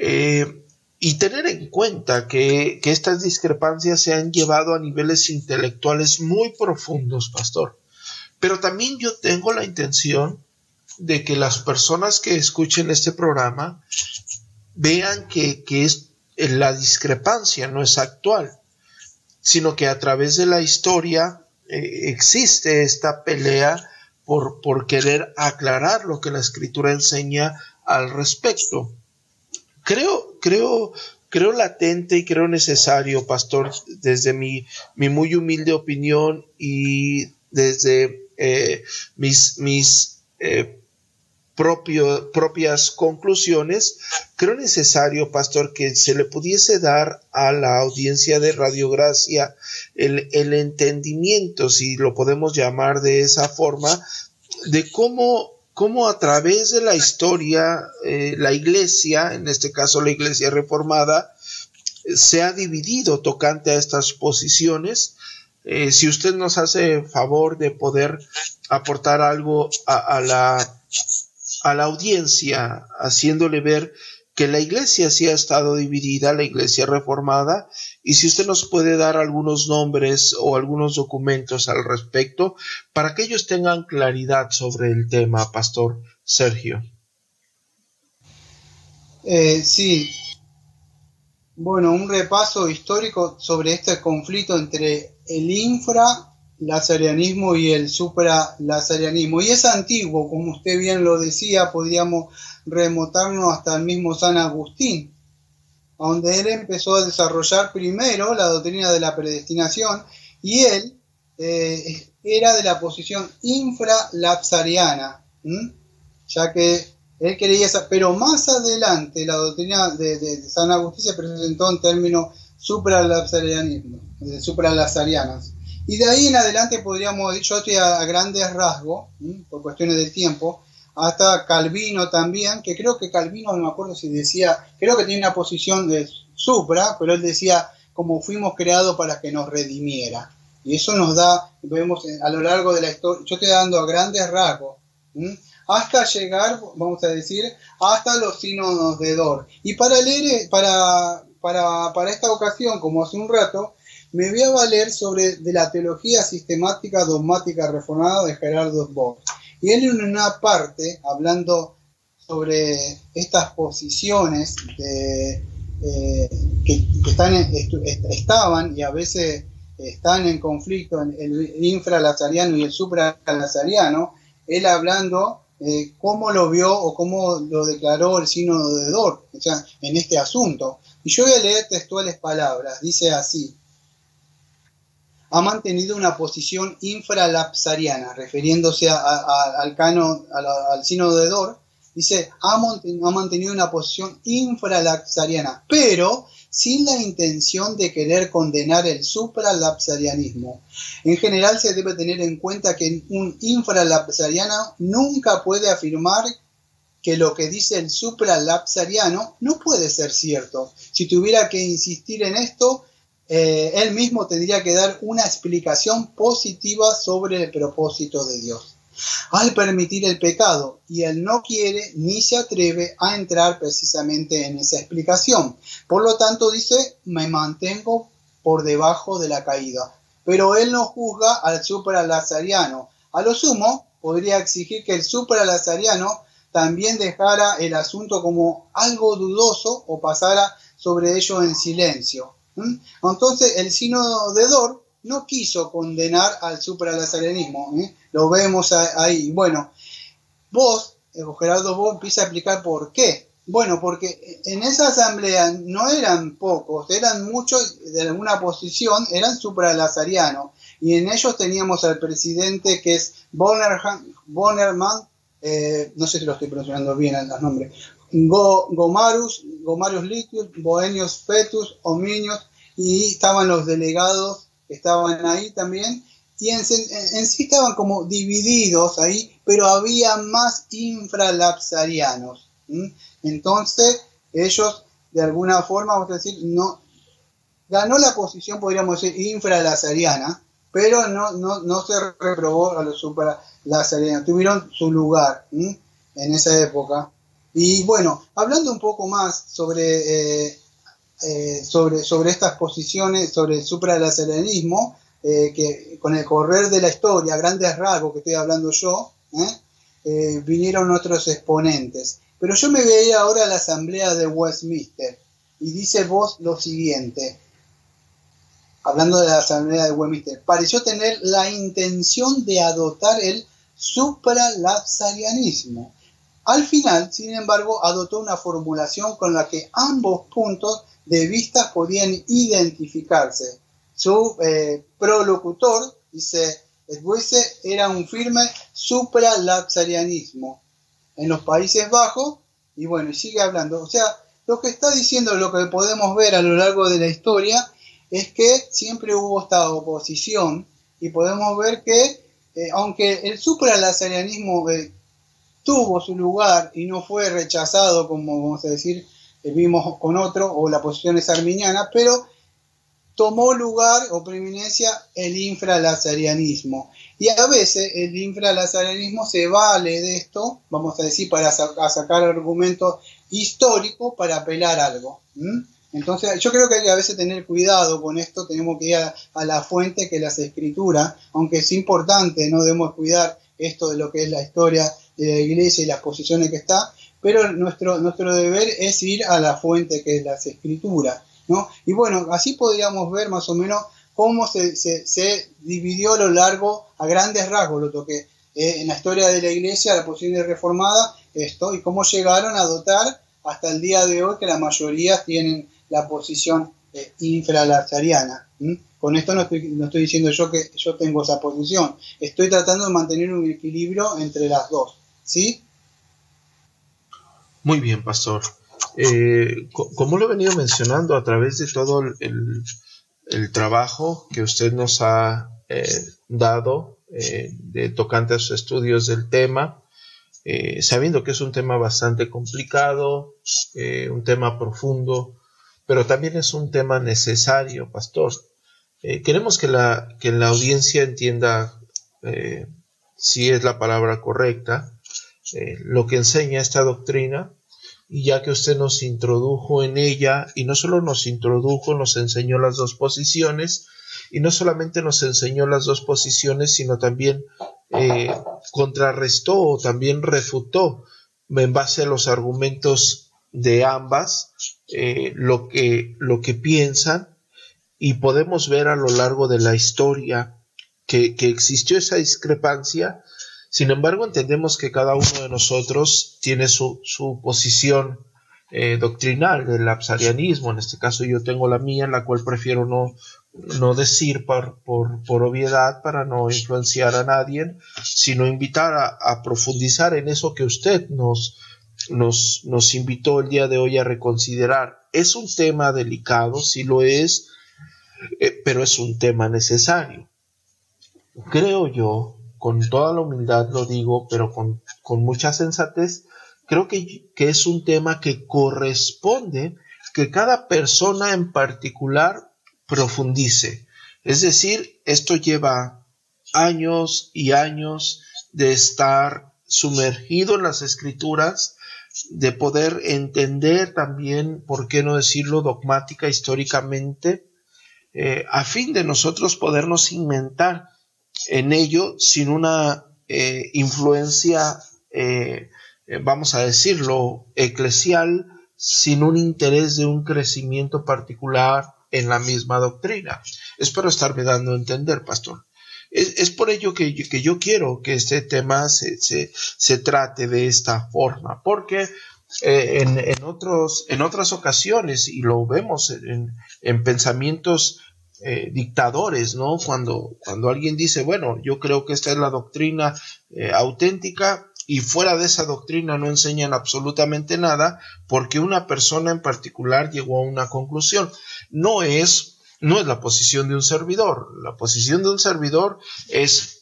Eh, y tener en cuenta que, estas discrepancias se han llevado a niveles intelectuales muy profundos, pastor. Pero también yo tengo la intención de que las personas que escuchen este programa vean que, es, la discrepancia no es actual, sino que a través de la historia eh, existe esta pelea por, por querer aclarar lo que la escritura enseña al respecto creo, creo, creo latente y creo necesario, pastor, desde mi, mi muy humilde opinión y desde eh, mis, mis eh, propias conclusiones, creo necesario, pastor, que se le pudiese dar a la audiencia de Radiogracia el, el entendimiento, si lo podemos llamar de esa forma, de cómo cómo a través de la historia eh, la iglesia, en este caso la iglesia reformada, se ha dividido tocante a estas posiciones. Eh, si usted nos hace favor de poder aportar algo a, la, a la audiencia, haciéndole ver que la iglesia sí ha estado dividida, la iglesia reformada, y si usted nos puede dar algunos nombres o algunos documentos al respecto para que ellos tengan claridad sobre el tema, Pastor Sergio. Eh, sí. Bueno, un repaso histórico sobre este conflicto entre el infra lazarianismo y el supralazarianismo. Y es antiguo, como usted bien lo decía, podríamos remontarnos hasta el mismo San Agustín, donde él empezó a desarrollar primero la doctrina de la predestinación y él eh, era de la posición infralapsariana, ya que él creía esa, pero más adelante la doctrina de, San Agustín se presentó en términos supralapsarianismo, de supralazarianas. Y de ahí en adelante podríamos, yo estoy a, grandes rasgos, por cuestiones de tiempo, hasta Calvino también, que creo que Calvino, no me acuerdo si decía, creo que tiene una posición de supra, pero él decía, como fuimos creados para que nos redimiera. Y eso nos da, vemos a lo largo de la historia, yo estoy dando a grandes rasgos, hasta llegar, vamos a decir, hasta los sínodos de Dor. Y para leer, para, para, para esta ocasión, como hace un rato, me voy a valer sobre de la teología sistemática dogmática reformada de Gerardo Bosch. Y él en una parte, hablando sobre estas posiciones eh, que, están, estaban y a veces están en conflicto en el infralazariano y el supralazariano, él hablando eh, cómo lo vio o cómo lo declaró el sínodo de Dort o sea, en este asunto. Y yo voy a leer textuales palabras, dice así, ha mantenido una posición infralapsariana, refiriéndose al cano, al sínodo de Dor, dice, ha, ha mantenido una posición infralapsariana, pero sin la intención de querer condenar el supralapsarianismo. En general se debe tener en cuenta que un infralapsariano nunca puede afirmar que lo que dice el supralapsariano no puede ser cierto. Si tuviera que insistir en esto, eh, él mismo tendría que dar una explicación positiva sobre el propósito de Dios. Al permitir el pecado y él no quiere ni se atreve a entrar precisamente en esa explicación. Por lo tanto dice, me mantengo por debajo de la caída. Pero él no juzga al supralazariano. A lo sumo, podría exigir que el supralazariano también dejara el asunto como algo dudoso o pasara sobre ello en silencio. ¿Mm? Entonces el sínodo de Dor no quiso condenar al supralazarianismo, ¿eh? lo vemos ahí. Bueno, vos, eh, Gerardo, vos empieza a explicar por qué. Bueno, porque en esa asamblea no eran pocos, eran muchos de alguna posición, eran supralazarianos. Y en ellos teníamos al presidente que es Bonnerman, eh, no sé si lo estoy pronunciando bien los nombres, Gomarus, Gomarius Litius, Boenius Fetus, Ominius, y estaban los delegados estaban ahí también, y en, sí estaban como divididos ahí, pero había más infralapsarianos. Entonces, ellos, de alguna forma, vamos a decir, no, ganó la posición, podríamos decir, infralazariana, pero no, no, se reprobó a los supralazarianos, tuvieron su lugar en esa época. Y bueno, hablando un poco más sobre, eh, eh, sobre, sobre estas posiciones, sobre el supralazarianismo, eh, que con el correr de la historia, grandes rasgos que estoy hablando yo, vinieron otros exponentes. Pero yo me veía ahora a la asamblea de Westminster y dice vos lo siguiente, hablando de la asamblea de Westminster, pareció tener la intención de adoptar el supralapsarianismo al final, sin embargo, adoptó una formulación con la que ambos puntos de vista podían identificarse. Su eh, prolocutor, dice Edwise, era un firme supralapsarianismo en los Países Bajos, y bueno, sigue hablando. O sea, lo que está diciendo, lo que podemos ver a lo largo de la historia, es que siempre hubo esta oposición, y podemos ver que, eh, aunque el supralapsarianismo eh, tuvo su lugar y no fue rechazado, como vamos a decir, eh, vimos con otro, o la posición es arminiana, pero tomó lugar o preeminencia el infralazarianismo. Y a veces el infralazarianismo se vale de esto, vamos a decir, para sacar argumentos históricos para apelar algo. Entonces, yo creo que hay que a veces tener cuidado con esto, tenemos que ir a, a, la fuente que las escrituras, aunque es importante, no debemos cuidar esto de lo que es la historia de la iglesia y las posiciones que está, pero nuestro, nuestro deber es ir a la fuente que es las escrituras, ¿no? Y bueno, así podríamos ver más o menos cómo se, se, dividió a lo largo, a grandes rasgos, lo toqué, eh, en la historia de la iglesia, la posición reformada, esto, y cómo llegaron a dotar hasta el día de hoy que la mayoría tienen la posición eh, infralazariana. Con esto no estoy, no estoy diciendo yo que yo tengo esa posición, estoy tratando de mantener un equilibrio entre las dos, ¿sí? Muy bien, pastor. Eh, como lo he venido mencionando a través de todo el, trabajo que usted nos ha eh, dado eh, de tocante a sus estudios del tema, sabiendo que es un tema bastante complicado, un tema profundo, pero también es un tema necesario, pastor. queremos que la, que la audiencia entienda si es la palabra correcta, lo que enseña esta doctrina y ya que usted nos introdujo en ella, y no solo nos introdujo, nos enseñó las dos posiciones, y no solamente nos enseñó las dos posiciones, sino también eh, contrarrestó o también refutó en base a los argumentos de ambas eh, lo, que, lo que piensan y podemos ver a lo largo de la historia que, que existió esa discrepancia sin embargo, entendemos que cada uno de nosotros tiene su, posición eh, doctrinal del absarianismo. En este caso yo tengo la mía, la cual prefiero no, no decir por, por, obviedad para no influenciar a nadie, sino invitar a, profundizar en eso que usted nos, nos, nos, invitó el día de hoy a reconsiderar. Es un tema delicado, sí lo es, eh, pero es un tema necesario. Creo yo con toda la humildad lo digo, pero con, mucha sensatez, creo que, que, es un tema que corresponde que cada persona en particular profundice. Es decir, esto lleva años y años de estar sumergido en las escrituras, de poder entender también, por qué no decirlo, dogmática históricamente, eh, a fin de nosotros podernos inventar en ello sin una eh, influencia, eh, eh, vamos a decirlo, eclesial, sin un interés de un crecimiento particular en la misma doctrina. Espero estarme dando a entender, pastor. Es, por ello que, que, yo quiero que este tema se, se, trate de esta forma, porque en, en, otros, en otras ocasiones, y lo vemos en, en pensamientos eh, dictadores, ¿no? Cuando, cuando alguien dice, bueno, yo creo que esta es la doctrina eh, auténtica y fuera de esa doctrina no enseñan absolutamente nada porque una persona en particular llegó a una conclusión. No es, no es la posición de un servidor. La posición de un servidor es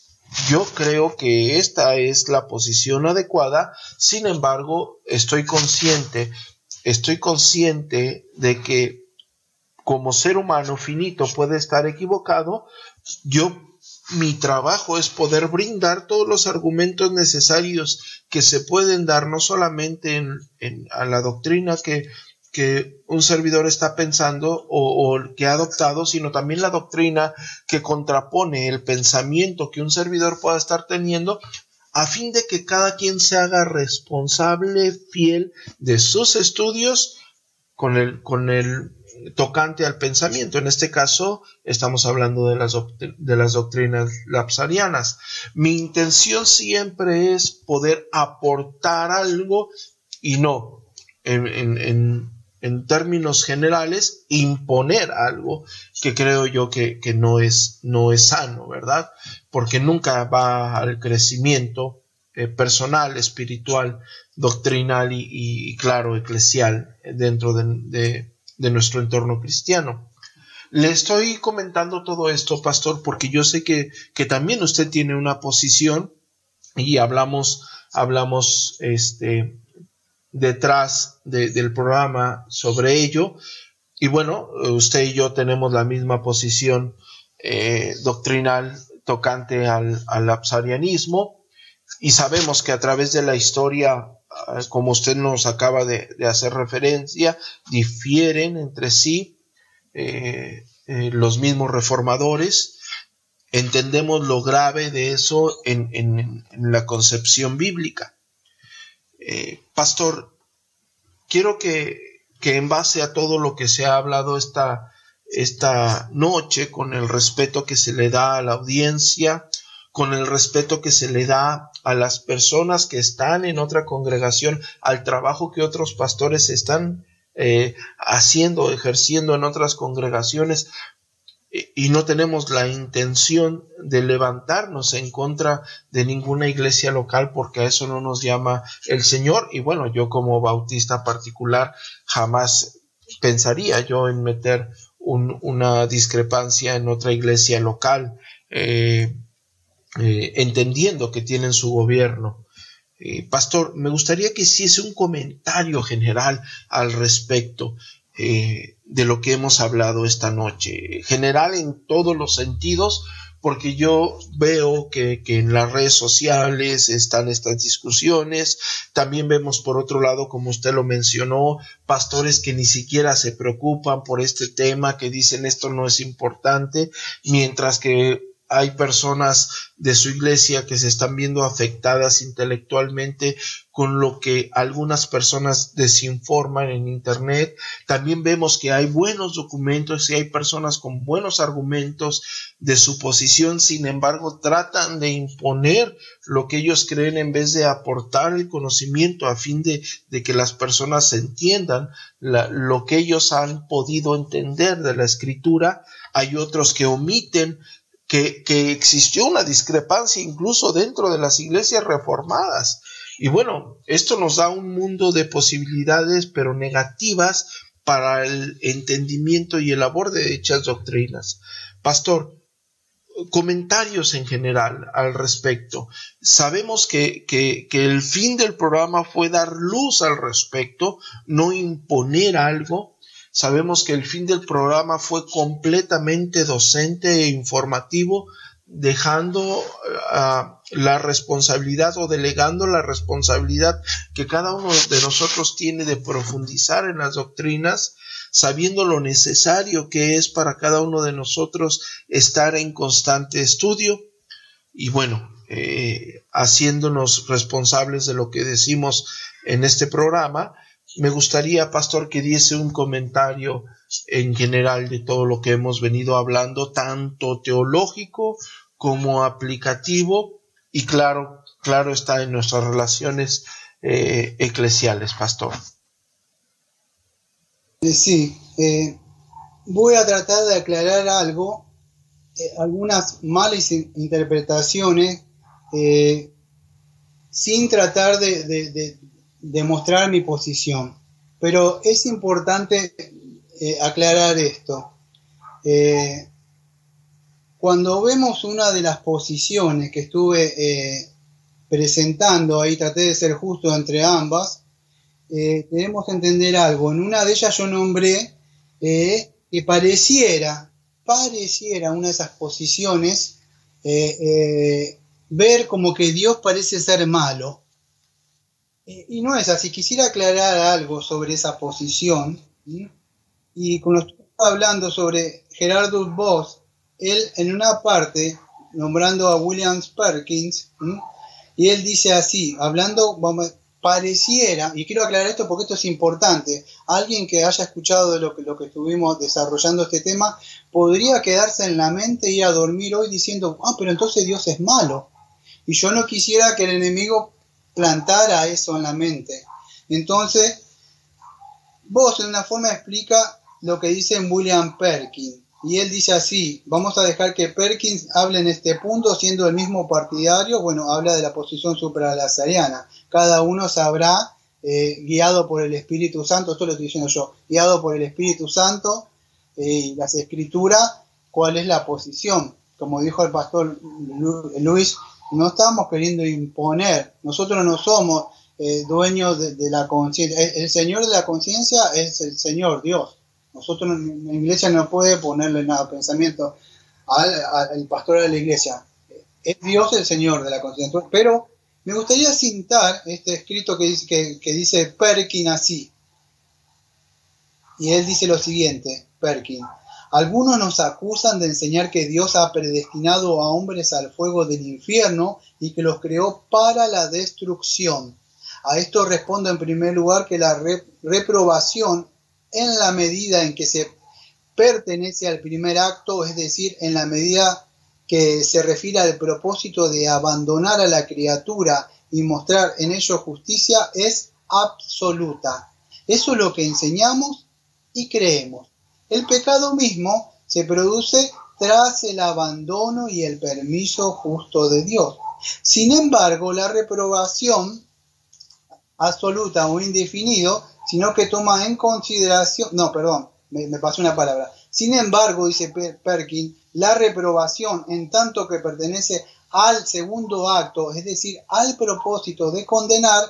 yo creo que esta es la posición adecuada, sin embargo, estoy consciente, estoy consciente de que como ser humano finito puede estar equivocado, yo mi trabajo es poder brindar todos los argumentos necesarios que se pueden dar no solamente en, a la doctrina que, un servidor está pensando o, o, que ha adoptado, sino también la doctrina que contrapone el pensamiento que un servidor pueda estar teniendo a fin de que cada quien se haga responsable, fiel de sus estudios con el, con el tocante al pensamiento. En este caso, estamos hablando de las, de las doctrinas lapsarianas. Mi intención siempre es poder aportar algo y no, en, términos generales, imponer algo que creo yo que, no, es, no es sano, ¿verdad? Porque nunca va al crecimiento eh, personal, espiritual, doctrinal y, claro, eclesial dentro de de nuestro entorno cristiano. Le estoy comentando todo esto, pastor, porque yo sé que, que también usted tiene una posición y hablamos, hablamos este, detrás del programa sobre ello. Y bueno, usted y yo tenemos la misma posición eh, doctrinal tocante al, al absarianismo y sabemos que a través de la historia como usted nos acaba de, hacer referencia, difieren entre sí eh, eh, los mismos reformadores. Entendemos lo grave de eso en, la concepción bíblica. Eh, pastor, quiero que, en base a todo lo que se ha hablado esta, esta noche con el respeto que se le da a la audiencia, con el respeto que se le da a las personas que están en otra congregación, al trabajo que otros pastores están eh, haciendo, ejerciendo en otras congregaciones, y no tenemos la intención de levantarnos en contra de ninguna iglesia local porque a eso no nos llama el Señor. Y bueno yo como bautista particular jamás pensaría yo en meter una discrepancia en otra iglesia local. Eh, eh, entendiendo que tienen su gobierno eh, pastor me gustaría que hiciese un comentario general al respecto eh, de lo que hemos hablado esta noche. General en todos los sentidos, porque yo veo que, que, en las redes sociales están estas discusiones. También vemos, por otro lado, como usted lo mencionó, pastores que ni siquiera se preocupan por este tema, que dicen esto no es importante, mientras que hay personas de su iglesia que se están viendo afectadas intelectualmente con lo que algunas personas desinforman en Internet. También vemos que hay buenos documentos y hay personas con buenos argumentos de su posición, sin embargo, tratan de imponer lo que ellos creen en vez de aportar el conocimiento a fin de, que las personas entiendan lo que ellos han podido entender de la escritura. Hay otros que omiten que, existió una discrepancia incluso dentro de las iglesias reformadas. Y bueno, esto nos da un mundo de posibilidades, pero negativas para el entendimiento y el labor de dichas doctrinas. Pastor, comentarios en general al respecto. Sabemos que, que, que, el fin del programa fue dar luz al respecto, no imponer algo, Sabemos que el fin del programa fue completamente docente e informativo, dejando ah, la responsabilidad o delegando la responsabilidad que cada uno de nosotros tiene de profundizar en las doctrinas, sabiendo lo necesario que es para cada uno de nosotros estar en constante estudio y bueno, eh, haciéndonos responsables de lo que decimos en este programa me gustaría, pastor, que diese un comentario en general de todo lo que hemos venido hablando, tanto teológico como aplicativo, y claro, claro está en nuestras relaciones eh, eclesiales, pastor. Eh, sí, eh, voy a tratar de aclarar algo, algunas malas interpretaciones, sin tratar de demostrar mi posición. Pero es importante eh, aclarar esto. Eh, cuando vemos una de las posiciones que estuve eh, presentando, ahí traté de ser justo entre ambas, debemos entender algo. En una de ellas yo nombré que pareciera, pareciera una de esas posiciones, ver como que Dios parece ser malo eh, y no es así. Quisiera aclarar algo sobre esa posición. Y cuando estoy hablando sobre Gerardo Voss, él en una parte, nombrando a William Perkins, y él dice así, hablando, pareciera, y quiero aclarar esto porque esto es importante, alguien que haya escuchado lo que, lo que estuvimos desarrollando este tema, podría quedarse en la mente y a dormir hoy diciendo, ah, pero entonces Dios es malo. Y yo no quisiera que el enemigo plantara eso en la mente. Entonces, vos en una forma explica lo que dice William Perkins. Y él dice así, vamos a dejar que Perkins hable en este punto siendo el mismo partidario, bueno, habla de la posición supralazariana. Cada uno sabrá, eh, guiado por el Espíritu Santo, esto lo estoy diciendo yo, guiado por el Espíritu Santo eh, y las escrituras, cuál es la posición. Como dijo el pastor Luis, no estamos queriendo imponer, nosotros no somos eh, dueños de, la conciencia, el, Señor de la conciencia es el Señor Dios. Nosotros en la iglesia no puede ponerle nada pensamiento al, pastor de la iglesia. Es Dios el Señor de la conciencia. Pero me gustaría citar este escrito que dice, que, que dice Perkin así. Y él dice lo siguiente, Perkin. Algunos nos acusan de enseñar que Dios ha predestinado a hombres al fuego del infierno y que los creó para la destrucción. A esto respondo en primer lugar que la reprobación, en la medida en que se pertenece al primer acto, es decir, en la medida que se refiere al propósito de abandonar a la criatura y mostrar en ello justicia, es absoluta. Eso es lo que enseñamos y creemos. El pecado mismo se produce tras el abandono y el permiso justo de Dios. Sin embargo, la reprobación absoluta o indefinido, sino que toma en consideración, no, perdón, me, pasó una palabra. Sin embargo, dice Perkin, la reprobación en tanto que pertenece al segundo acto, es decir, al propósito de condenar,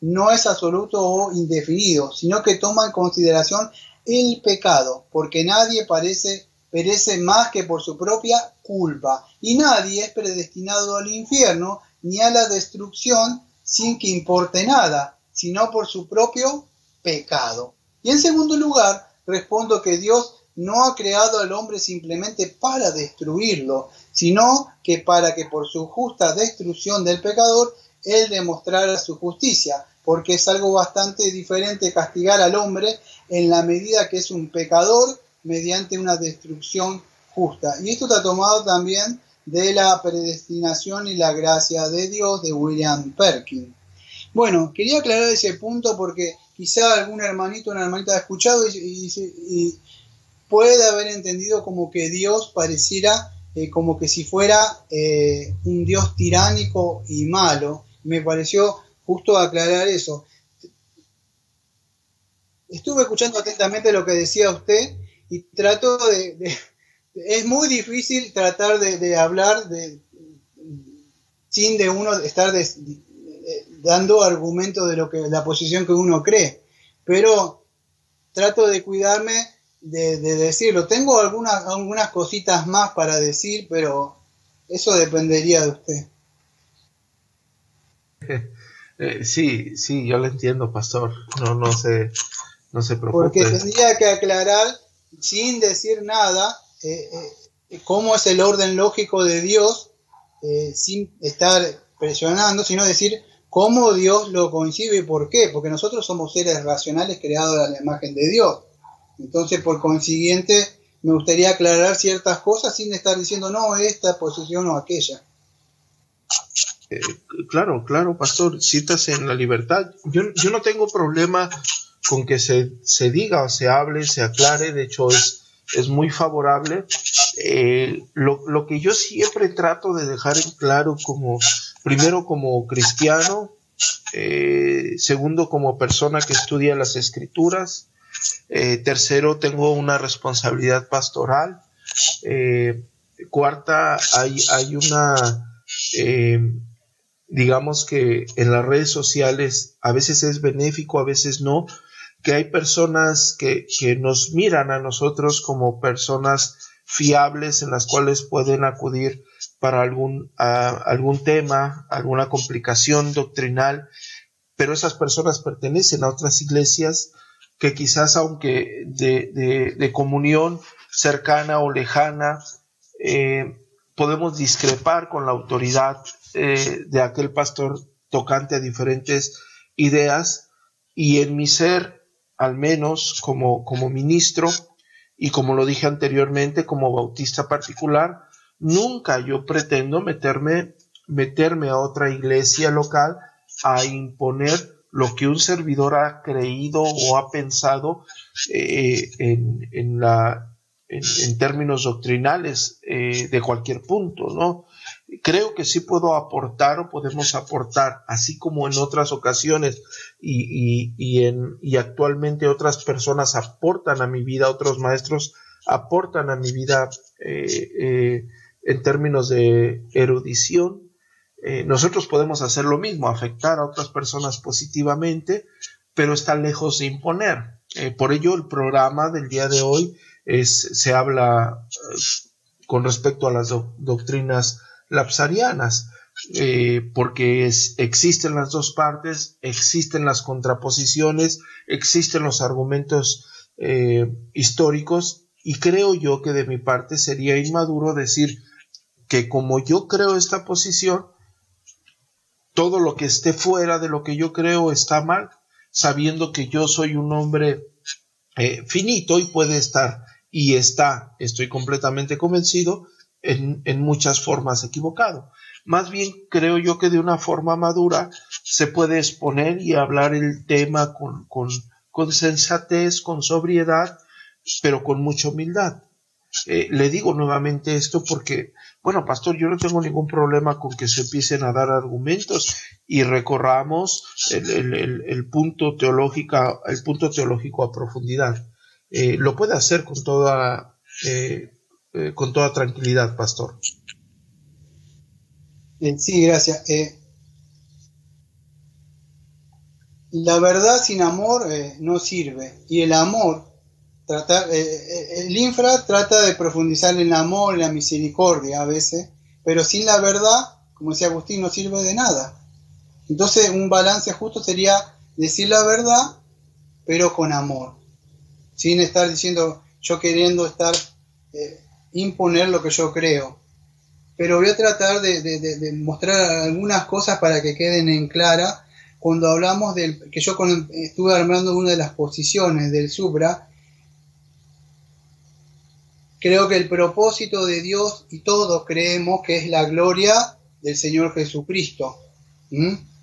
no es absoluto o indefinido, sino que toma en consideración el pecado, porque nadie parece, perece más que por su propia culpa, y nadie es predestinado al infierno ni a la destrucción sin que importe nada, sino por su propio pecado. Y en segundo lugar, respondo que Dios no ha creado al hombre simplemente para destruirlo, sino que para que por su justa destrucción del pecador, Él demostrara su justicia, porque es algo bastante diferente castigar al hombre en la medida que es un pecador mediante una destrucción justa. Y esto está tomado también de la predestinación y la gracia de Dios de William Perkin. Bueno, quería aclarar ese punto porque quizá algún hermanito o una hermanita ha escuchado y, puede haber entendido como que Dios pareciera eh, como que si fuera eh, un Dios tiránico y malo. Me pareció justo aclarar eso. Estuve escuchando atentamente lo que decía usted y trato de... es muy difícil tratar de, hablar de, sin de uno estar dando argumentos de lo que la posición que uno cree, pero trato de cuidarme de, decirlo. Tengo algunas, algunas cositas más para decir, pero eso dependería de usted. Eh, sí, sí, yo lo entiendo, pastor. No, no se, no se preocupe. Porque tendría que aclarar, sin decir nada, eh, eh, cómo es el orden lógico de Dios, sin estar presionando, sino decir cómo Dios lo concibe y por qué. Porque nosotros somos seres racionales creados a la imagen de Dios. Entonces, por consiguiente, me gustaría aclarar ciertas cosas sin estar diciendo, no, esta posición o aquella. Eh, claro, claro, pastor, citas en la libertad. Yo, yo no tengo problema con que se, se, diga se hable, se aclare, de hecho es, es muy favorable. Eh, lo, lo, que yo siempre trato de dejar en claro como, primero como cristiano, eh, segundo como persona que estudia las escrituras, tercero tengo una responsabilidad pastoral, cuarta hay, hay una digamos que en las redes sociales a veces es benéfico, a veces no, que hay personas que, nos miran a nosotros como personas fiables en las cuales pueden acudir para algún, algún tema, alguna complicación doctrinal, pero esas personas pertenecen a otras iglesias que quizás aunque de, comunión cercana o lejana, eh, podemos discrepar con la autoridad eh, de aquel pastor tocante a diferentes ideas y en mi ser, al menos como, como ministro y como lo dije anteriormente, como bautista particular, nunca yo pretendo meterme, meterme a otra iglesia local a imponer lo que un servidor ha creído o ha pensado eh, en, en, términos doctrinales eh, de cualquier punto, ¿no? creo que sí puedo aportar o podemos aportar, así como en otras ocasiones y, y, en, y actualmente otras personas aportan a mi vida, otros maestros aportan a mi vida eh, eh, en términos de erudición. Eh, nosotros podemos hacer lo mismo, afectar a otras personas positivamente, pero está lejos de imponer. por ello, el programa del día de hoy es, se habla con respecto a las doctrinas lapsarianas, eh, porque existen las dos partes, existen las contraposiciones, existen los argumentos eh, históricos y creo yo que de mi parte sería inmaduro decir que como yo creo esta posición, todo lo que esté fuera de lo que yo creo está mal, sabiendo que yo soy un hombre eh, finito y puede estar y está, estoy completamente convencido, en, en muchas formas equivocado. Más bien creo yo que de una forma madura se puede exponer y hablar el tema con, con, con sensatez, con sobriedad, pero con mucha humildad. Eh, le digo nuevamente esto porque, bueno, pastor, yo no tengo ningún problema con que se empiecen a dar argumentos y recorramos el, punto, teológico, el punto teológico a profundidad. Eh, lo puede hacer con toda, eh, con toda tranquilidad, pastor. Sí, gracias. la verdad sin amor no sirve y el amor tratar, eh, eh, el infra trata de profundizar en el amor, en la misericordia a veces, pero sin la verdad, como decía Agustín, no sirve de nada. Entonces un balance justo sería decir la verdad, pero con amor, sin estar diciendo yo queriendo estar, eh, imponer lo que yo creo. Pero voy a tratar de, mostrar algunas cosas para que queden en clara cuando hablamos del que yo estuve armando una de las posiciones del Supra Creo que el propósito de Dios, y todos creemos que es la gloria del Señor Jesucristo.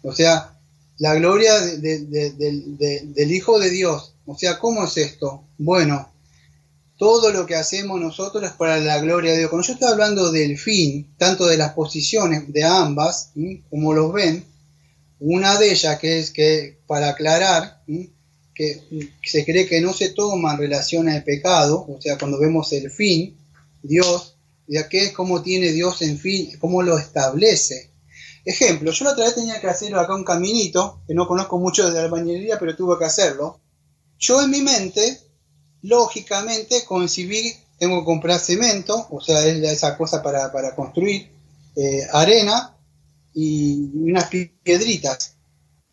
O sea, la gloria del Hijo de Dios. O sea, ¿cómo es esto? Bueno, todo lo que hacemos nosotros es para la gloria de Dios. Cuando yo estoy hablando del fin, tanto de las posiciones de ambas, como los ven, una de ellas que es que, para aclarar, que se cree que no se toma en relación al pecado, o sea, cuando vemos el fin, Dios, ya que es cómo tiene Dios en fin, cómo lo establece. Ejemplo, yo la otra vez tenía que hacer acá un caminito, que no conozco mucho de albañilería, pero tuve que hacerlo. Yo en mi mente, lógicamente, concibí, tengo que comprar cemento, o sea, es esa cosa para, construir, eh, arena y unas piedritas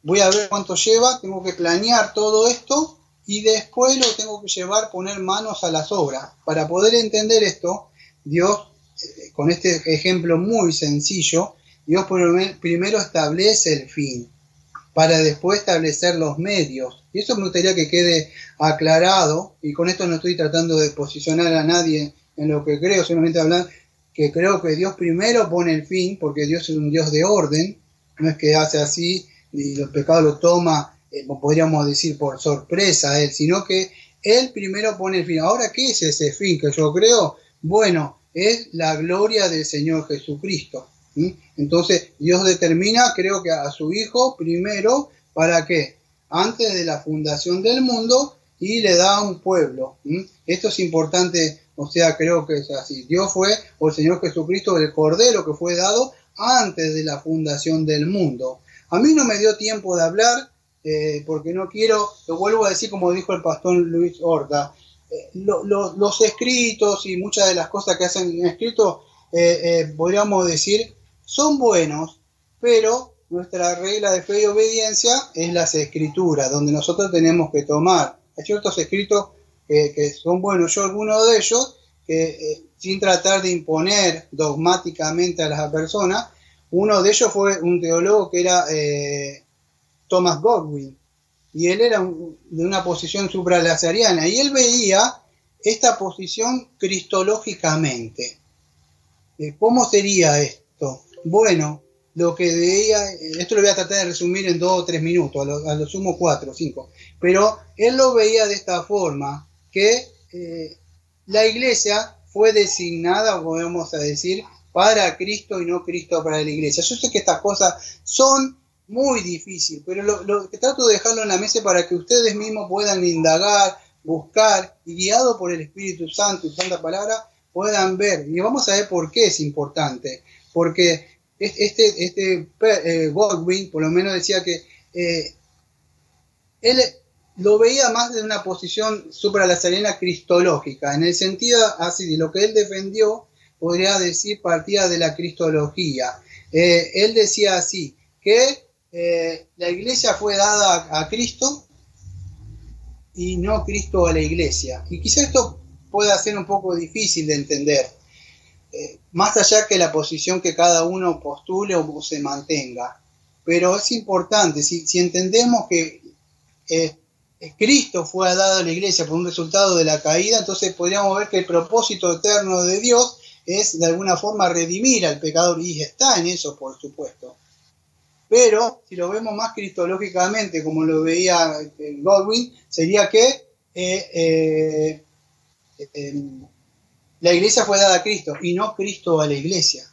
voy a ver cuánto lleva, tengo que planear todo esto y después lo tengo que llevar, poner manos a las obras. Para poder entender esto, Dios, eh, con este ejemplo muy sencillo, Dios primero establece el fin, para después establecer los medios. Y eso me gustaría que quede aclarado, y con esto no estoy tratando de posicionar a nadie en lo que creo, solamente hablar que creo que Dios primero pone el fin, porque Dios es un Dios de orden, no es que hace así y el pecado lo toma, eh, podríamos decir, por sorpresa a él, sino que él primero pone el fin. Ahora, ¿qué es ese fin que yo creo? Bueno, es la gloria del Señor Jesucristo. Entonces, Dios determina, creo que a su Hijo primero, ¿para qué? Antes de la fundación del mundo y le da un pueblo. Esto es importante, o sea, creo que es así. Dios fue, o el Señor Jesucristo, el Cordero que fue dado antes de la fundación del mundo. A mí no me dio tiempo de hablar eh, porque no quiero, lo vuelvo a decir como dijo el pastor Luis Horta, eh, los escritos y muchas de las cosas que hacen en escrito, eh, podríamos decir, son buenos, pero nuestra regla de fe y obediencia es las escrituras, donde nosotros tenemos que tomar. Hay ciertos escritos que son buenos, yo alguno de ellos, que sin tratar de imponer dogmáticamente a las personas, uno de ellos fue un teólogo que era eh, Thomas Godwin, y él era de una posición supralazariana, y él veía esta posición cristológicamente. Eh, ¿Cómo sería esto? Bueno, lo que veía, esto lo voy a tratar de resumir en dos o tres minutos, a lo, sumo cuatro o cinco, pero él lo veía de esta forma, que eh, la iglesia fue designada, podemos decir, para Cristo y no Cristo para la iglesia. Yo sé que estas cosas son muy difíciles, pero lo, que trato de dejarlo en la mesa para que ustedes mismos puedan indagar, buscar y guiado por el Espíritu Santo y Santa Palabra puedan ver. Y vamos a ver por qué es importante. Porque este, este eh, Godwin por lo menos decía que eh, él lo veía más de una posición supralazarena cristológica, en el sentido así de lo que él defendió podría decir, partía de la cristología. Eh, él decía así, que eh, la iglesia fue dada a, Cristo y no Cristo a la iglesia. Y quizá esto pueda ser un poco difícil de entender, eh, más allá que la posición que cada uno postule o se mantenga. Pero es importante, si, entendemos que Cristo fue dado a la iglesia por un resultado de la caída, entonces podríamos ver que el propósito eterno de Dios es de alguna forma redimir al pecador y está en eso, por supuesto. Pero si lo vemos más cristológicamente, como lo veía Godwin, sería que eh, eh, la iglesia fue dada a Cristo y no Cristo a la iglesia.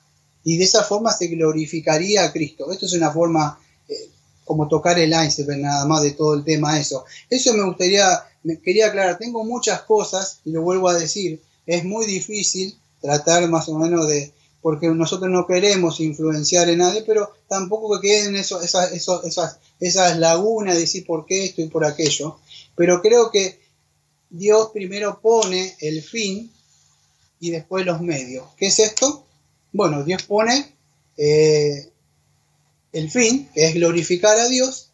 Y de esa forma se glorificaría a Cristo. Esto es una forma eh, como tocar el iceberg nada más de todo el tema eso. Eso me gustaría, me quería aclarar, tengo muchas cosas, y lo vuelvo a decir, es muy difícil tratar más o menos de, porque nosotros no queremos influenciar en nadie, pero tampoco que queden esas, esas, esas lagunas de decir por qué esto y por aquello. Pero creo que Dios primero pone el fin y después los medios. ¿Qué es esto? Bueno, Dios pone eh, el fin, que es glorificar a Dios,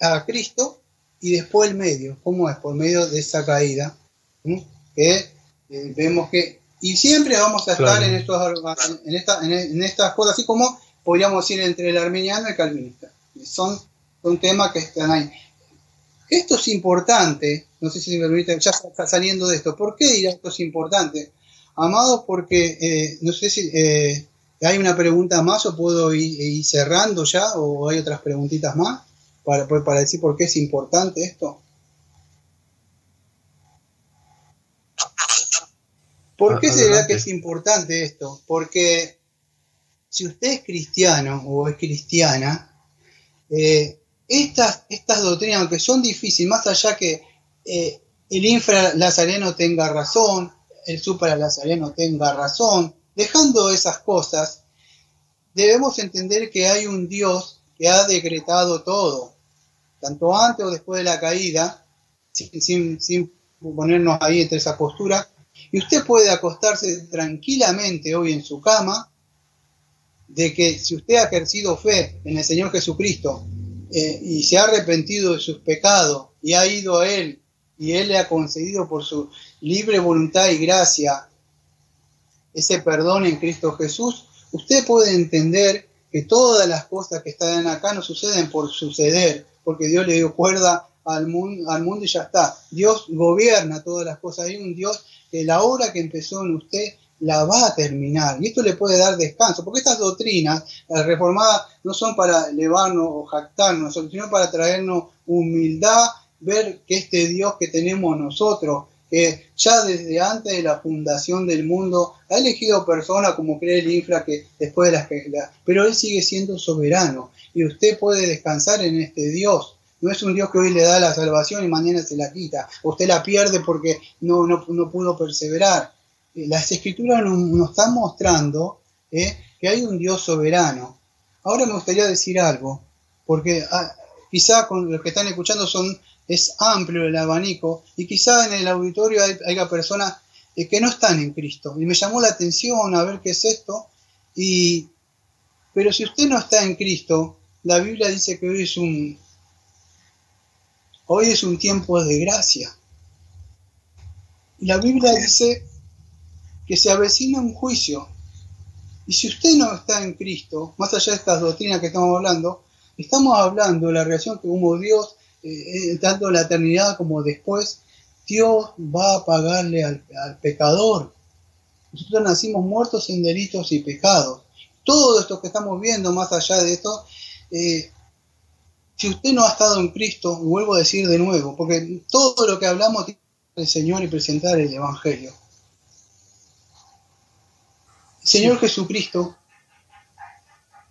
a Cristo, y después el medio. ¿Cómo es? Por medio de esa caída. Que eh, vemos que y siempre vamos a estar en, estos, en, estas cosas, así como podríamos decir entre el armeniano y el calvinista. Son, son temas que están ahí. Esto es importante, no sé si me permite, ya está saliendo de esto. ¿Por qué dirá esto es importante? Amado, porque eh, no sé si eh, hay una pregunta más o puedo ir, cerrando ya o hay otras preguntitas más para, para decir por qué es importante esto. ¿Por qué será que es importante esto? Porque si usted es cristiano o es cristiana, eh, estas, estas doctrinas, aunque son difíciles, más allá que eh, el infralazareno tenga razón, el supralazareno tenga razón, dejando esas cosas, debemos entender que hay un Dios que ha decretado todo, tanto antes o después de la caída, sin, sin ponernos ahí entre esa postura, y usted puede acostarse tranquilamente hoy en su cama de que si usted ha ejercido fe en el Señor Jesucristo eh, y se ha arrepentido de sus pecados y ha ido a Él y Él le ha concedido por su libre voluntad y gracia ese perdón en Cristo Jesús, usted puede entender que todas las cosas que están acá no suceden por suceder, porque Dios le dio cuerda al mundo, al mundo y ya está. Dios gobierna todas las cosas. Hay un Dios la obra que empezó en usted la va a terminar. Y esto le puede dar descanso, porque estas doctrinas, las reformadas, no son para elevarnos o jactarnos, sino para traernos humildad, ver que este Dios que tenemos nosotros, que ya desde antes de la fundación del mundo ha elegido personas como cree el infra que después de las que pero él sigue siendo soberano y usted puede descansar en este Dios no es un Dios que hoy le da la salvación y mañana se la quita. Usted la pierde porque no, no, pudo perseverar. Eh, las escrituras nos, están mostrando eh, que hay un Dios soberano. Ahora me gustaría decir algo, porque ah, quizá con los que están escuchando son, es amplio el abanico y quizá en el auditorio hay, haya personas eh, que no están en Cristo. Y me llamó la atención a ver qué es esto. Y, pero si usted no está en Cristo, la Biblia dice que hoy es un, Hoy es un tiempo de gracia. Y la Biblia dice que se avecina un juicio. Y si usted no está en Cristo, más allá de estas doctrinas que estamos hablando, estamos hablando de la relación que como Dios, eh, eh, tanto la eternidad como después, Dios va a pagarle al, pecador. Nosotros nacimos muertos en delitos y pecados. Todo esto que estamos viendo, más allá de esto, eh, si usted no ha estado en Cristo, vuelvo a decir de nuevo, porque todo lo que hablamos tiene el Señor y presentar el Evangelio. El Señor Jesucristo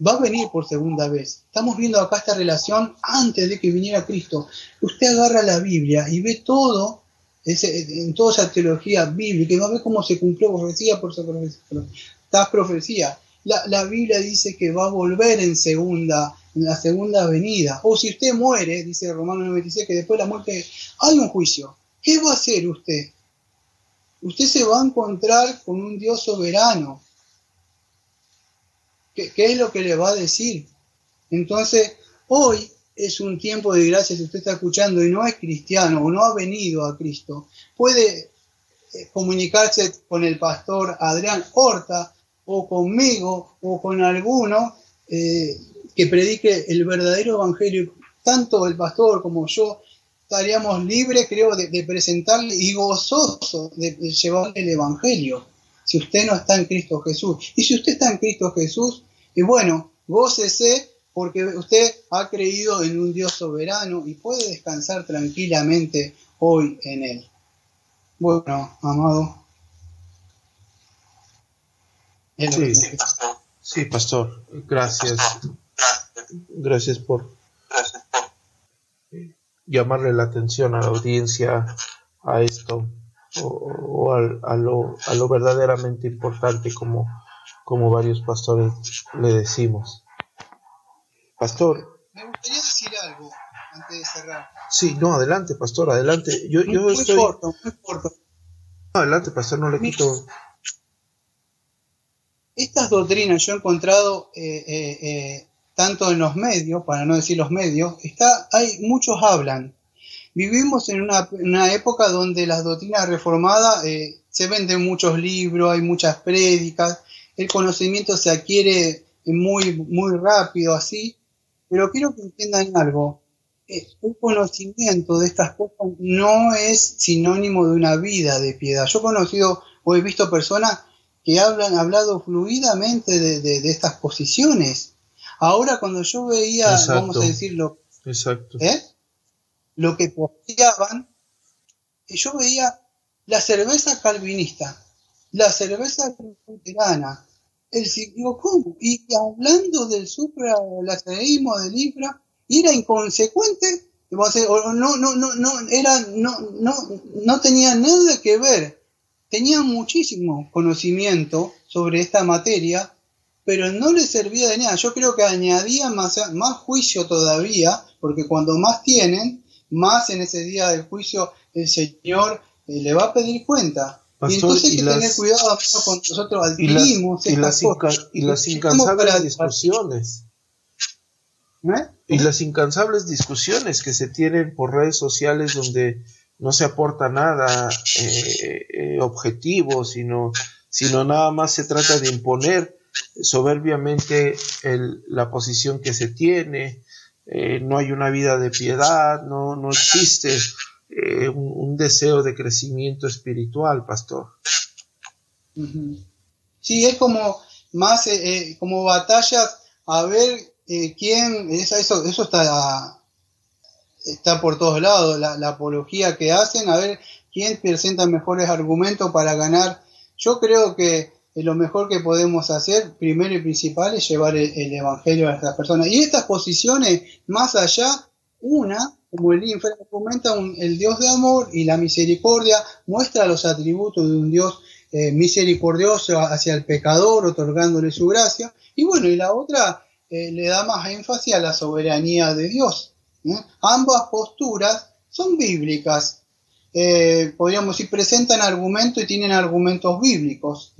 va a venir por segunda vez. Estamos viendo acá esta relación antes de que viniera Cristo. Usted agarra la Biblia y ve todo, en toda esa teología bíblica, y va a ver cómo se cumplió profecía por profecía. profecía. La, la Biblia dice que va a volver en segunda en la segunda venida. O si usted muere, dice Romano 96, que después de la muerte hay un juicio. ¿Qué va a hacer usted? Usted se va a encontrar con un Dios soberano. ¿Qué, es lo que le va a decir? Entonces, hoy es un tiempo de gracia si usted está escuchando y no es cristiano o no ha venido a Cristo. Puede eh, comunicarse con el pastor Adrián Horta o conmigo o con alguno eh, que predique el verdadero evangelio, tanto el pastor como yo, estaríamos libres, creo, de, presentarle y gozosos de, llevarle el Evangelio, si usted no está en Cristo Jesús. Y si usted está en Cristo Jesús, y bueno, gócese porque usted ha creído en un Dios soberano y puede descansar tranquilamente hoy en Él. Bueno, amado. Sí, pastor. Gracias. Gracias por llamarle la atención a la audiencia a esto o, a, lo, a, lo, verdaderamente importante como, como varios pastores le decimos. Pastor. Me gustaría decir algo antes de cerrar. Sí, no, adelante, pastor, adelante. Yo, yo estoy... corto, muy corto. adelante, pastor, no le quito. Estas doctrinas yo he encontrado eh, eh, eh, tanto en los medios, para no decir los medios, está, hay, muchos hablan. Vivimos en una, una época donde las doctrinas reformadas se venden muchos libros, hay muchas prédicas, el conocimiento se adquiere muy, muy rápido así, pero quiero que entiendan algo. El conocimiento de estas cosas no es sinónimo de una vida de piedad. Yo he conocido o he visto personas que hablan, hablado fluidamente de, estas posiciones. Ahora cuando yo veía, vamos a decirlo, Exacto. ¿eh? Lo que posteaban, yo veía la cerveza calvinista, la cerveza luterana, el digo, ¿cómo? Y hablando del supralazarismo del infra, era inconsecuente, no, no, no, no, era, no, no, no tenía nada que ver tenía muchísimo conocimiento sobre esta materia, pero no le servía de nada. Yo creo que añadía más, más juicio todavía, porque cuando más tienen, más en ese día del juicio el Señor eh, le va a pedir cuenta. y entonces hay que tener cuidado con nosotros adquirimos y las, y las, incansables discusiones. ¿Eh? Y las incansables discusiones que se tienen por redes sociales donde no se aporta nada eh, eh, objetivo, sino, sino nada más se trata de imponer soberbiamente la posición que se tiene, eh, no hay una vida de piedad, no, no existe un, deseo de crecimiento espiritual, pastor. Sí, es como más como batallas a ver quién, eso, eso está está por todos lados, la, apología que hacen, a ver quién presenta mejores argumentos para ganar. Yo creo que lo mejor que podemos hacer, primero y principal, es llevar el, Evangelio a estas personas. Y estas posiciones, más allá, una, como el infra, comenta el Dios de amor y la misericordia, muestra los atributos de un Dios eh, misericordioso hacia el pecador, otorgándole su gracia. Y bueno, y la otra eh, le da más énfasis a la soberanía de Dios. Ambas posturas son bíblicas. Eh, podríamos decir, presentan argumentos y tienen argumentos bíblicos.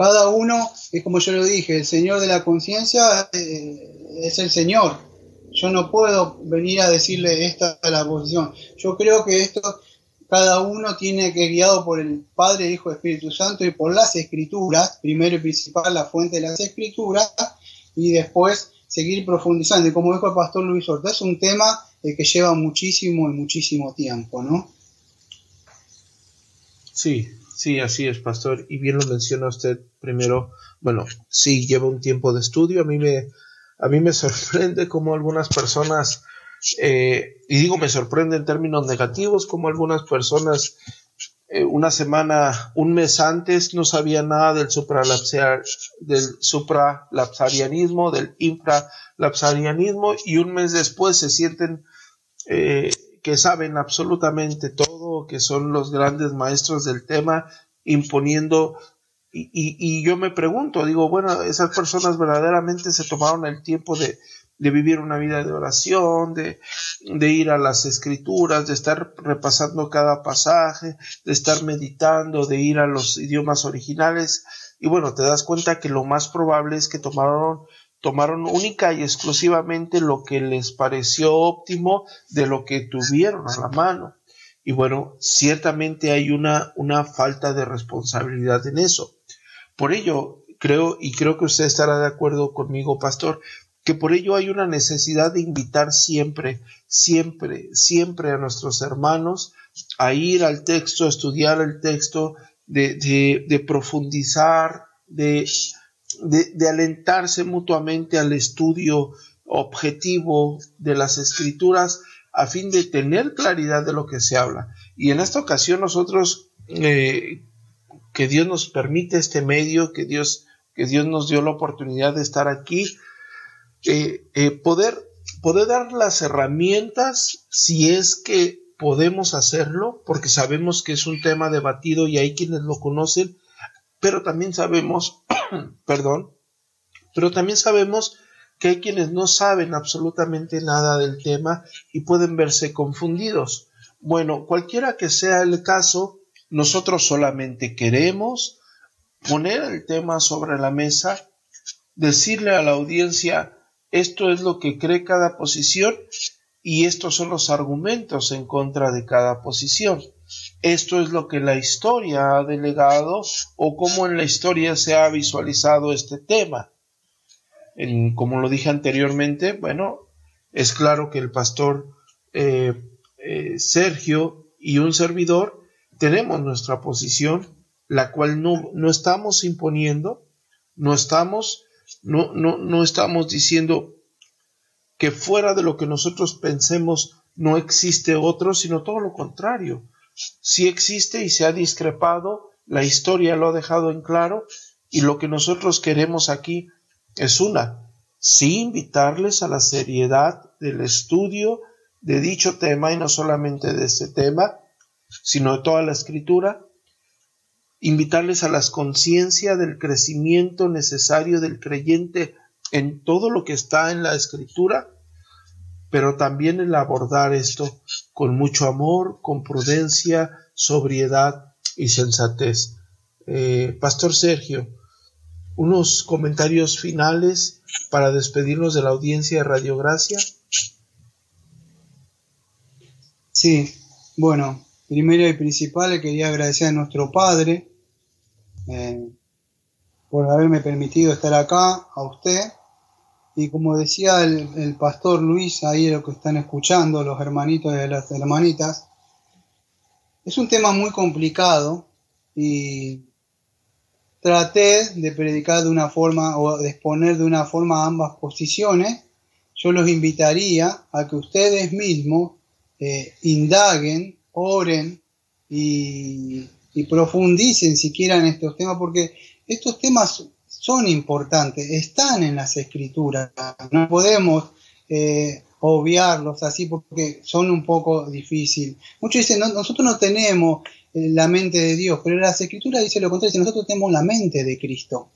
Cada uno, es como yo lo dije, el Señor de la conciencia eh, es el Señor. Yo no puedo venir a decirle esta es la posición. Yo creo que esto cada uno tiene que guiado por el Padre, Hijo, Espíritu Santo y por las Escrituras, primero y principal la fuente de las Escrituras, y después seguir profundizando. Y como dijo el pastor Luis Horta, es un tema eh, que lleva muchísimo y muchísimo tiempo, ¿no? Sí, sí, así es, pastor. Y bien lo menciona usted primero. Bueno, sí, lleva un tiempo de estudio. A mí me, a mí me sorprende cómo algunas personas, eh, y digo me sorprende en términos negativos, como algunas personas eh, una semana, un mes antes no sabía nada del del supralapsarianismo, del infralapsarianismo y un mes después se sienten eh, que saben absolutamente todo, que son los grandes maestros del tema, imponiendo y, y, yo me pregunto, digo, bueno, esas personas verdaderamente se tomaron el tiempo de, de vivir una vida de oración, de, de, ir a las escrituras, de estar repasando cada pasaje, de estar meditando, de ir a los idiomas originales. Y bueno, te das cuenta que lo más probable es que tomaron, tomaron única y exclusivamente lo que les pareció óptimo de lo que tuvieron a la mano. Y bueno, ciertamente hay una, una falta de responsabilidad en eso. Por ello, creo, y creo que usted estará de acuerdo conmigo, pastor, que por ello hay una necesidad de invitar siempre, siempre, siempre a nuestros hermanos a ir al texto, a estudiar el texto, de, profundizar, de, de, alentarse mutuamente al estudio objetivo de las escrituras a fin de tener claridad de lo que se habla. Y en esta ocasión nosotros, eh, que Dios nos permite este medio, que Dios, que Dios nos dio la oportunidad de estar aquí, eh, eh, poder, poder dar las herramientas si es que podemos hacerlo, porque sabemos que es un tema debatido y hay quienes lo conocen, pero también sabemos, perdón, pero también sabemos que hay quienes no saben absolutamente nada del tema y pueden verse confundidos. Bueno, cualquiera que sea el caso, nosotros solamente queremos poner el tema sobre la mesa, decirle a la audiencia esto es lo que cree cada posición y estos son los argumentos en contra de cada posición. Esto es lo que la historia ha delegado o cómo en la historia se ha visualizado este tema. como lo dije anteriormente, bueno, es claro que el pastor eh, eh, Sergio y un servidor tenemos nuestra posición, la cual no, no estamos imponiendo, no estamos, no, no, no estamos diciendo que fuera de lo que nosotros pensemos no existe otro, sino todo lo contrario. Si existe y se ha discrepado, la historia lo ha dejado en claro y lo que nosotros queremos aquí es una, sí invitarles a la seriedad del estudio de dicho tema y no solamente de ese tema, sino de toda la escritura, invitarles a la conciencia del crecimiento necesario del creyente en todo lo que está en la escritura, pero también el abordar esto con mucho amor, con prudencia, sobriedad y sensatez. Eh, Pastor Sergio, unos comentarios finales para despedirnos de la audiencia de Radio Gracia. Sí, bueno, primero y principal quería agradecer a nuestro Padre eh, por haberme permitido estar acá, a usted, y como decía el, pastor Luis, ahí lo que están escuchando, los hermanitos y las hermanitas, es un tema muy complicado y traté de predicar de una forma o de exponer de una forma ambas posiciones. Yo los invitaría a que ustedes mismos eh, indaguen, oren y, y profundicen si quieran estos temas, porque estos temas son importantes, están en las escrituras, no podemos eh, obviarlos así porque son un poco difíciles. Muchos dicen, nosotros no tenemos eh, la mente de Dios, pero las escrituras dice lo contrario, nosotros tenemos la mente de Cristo.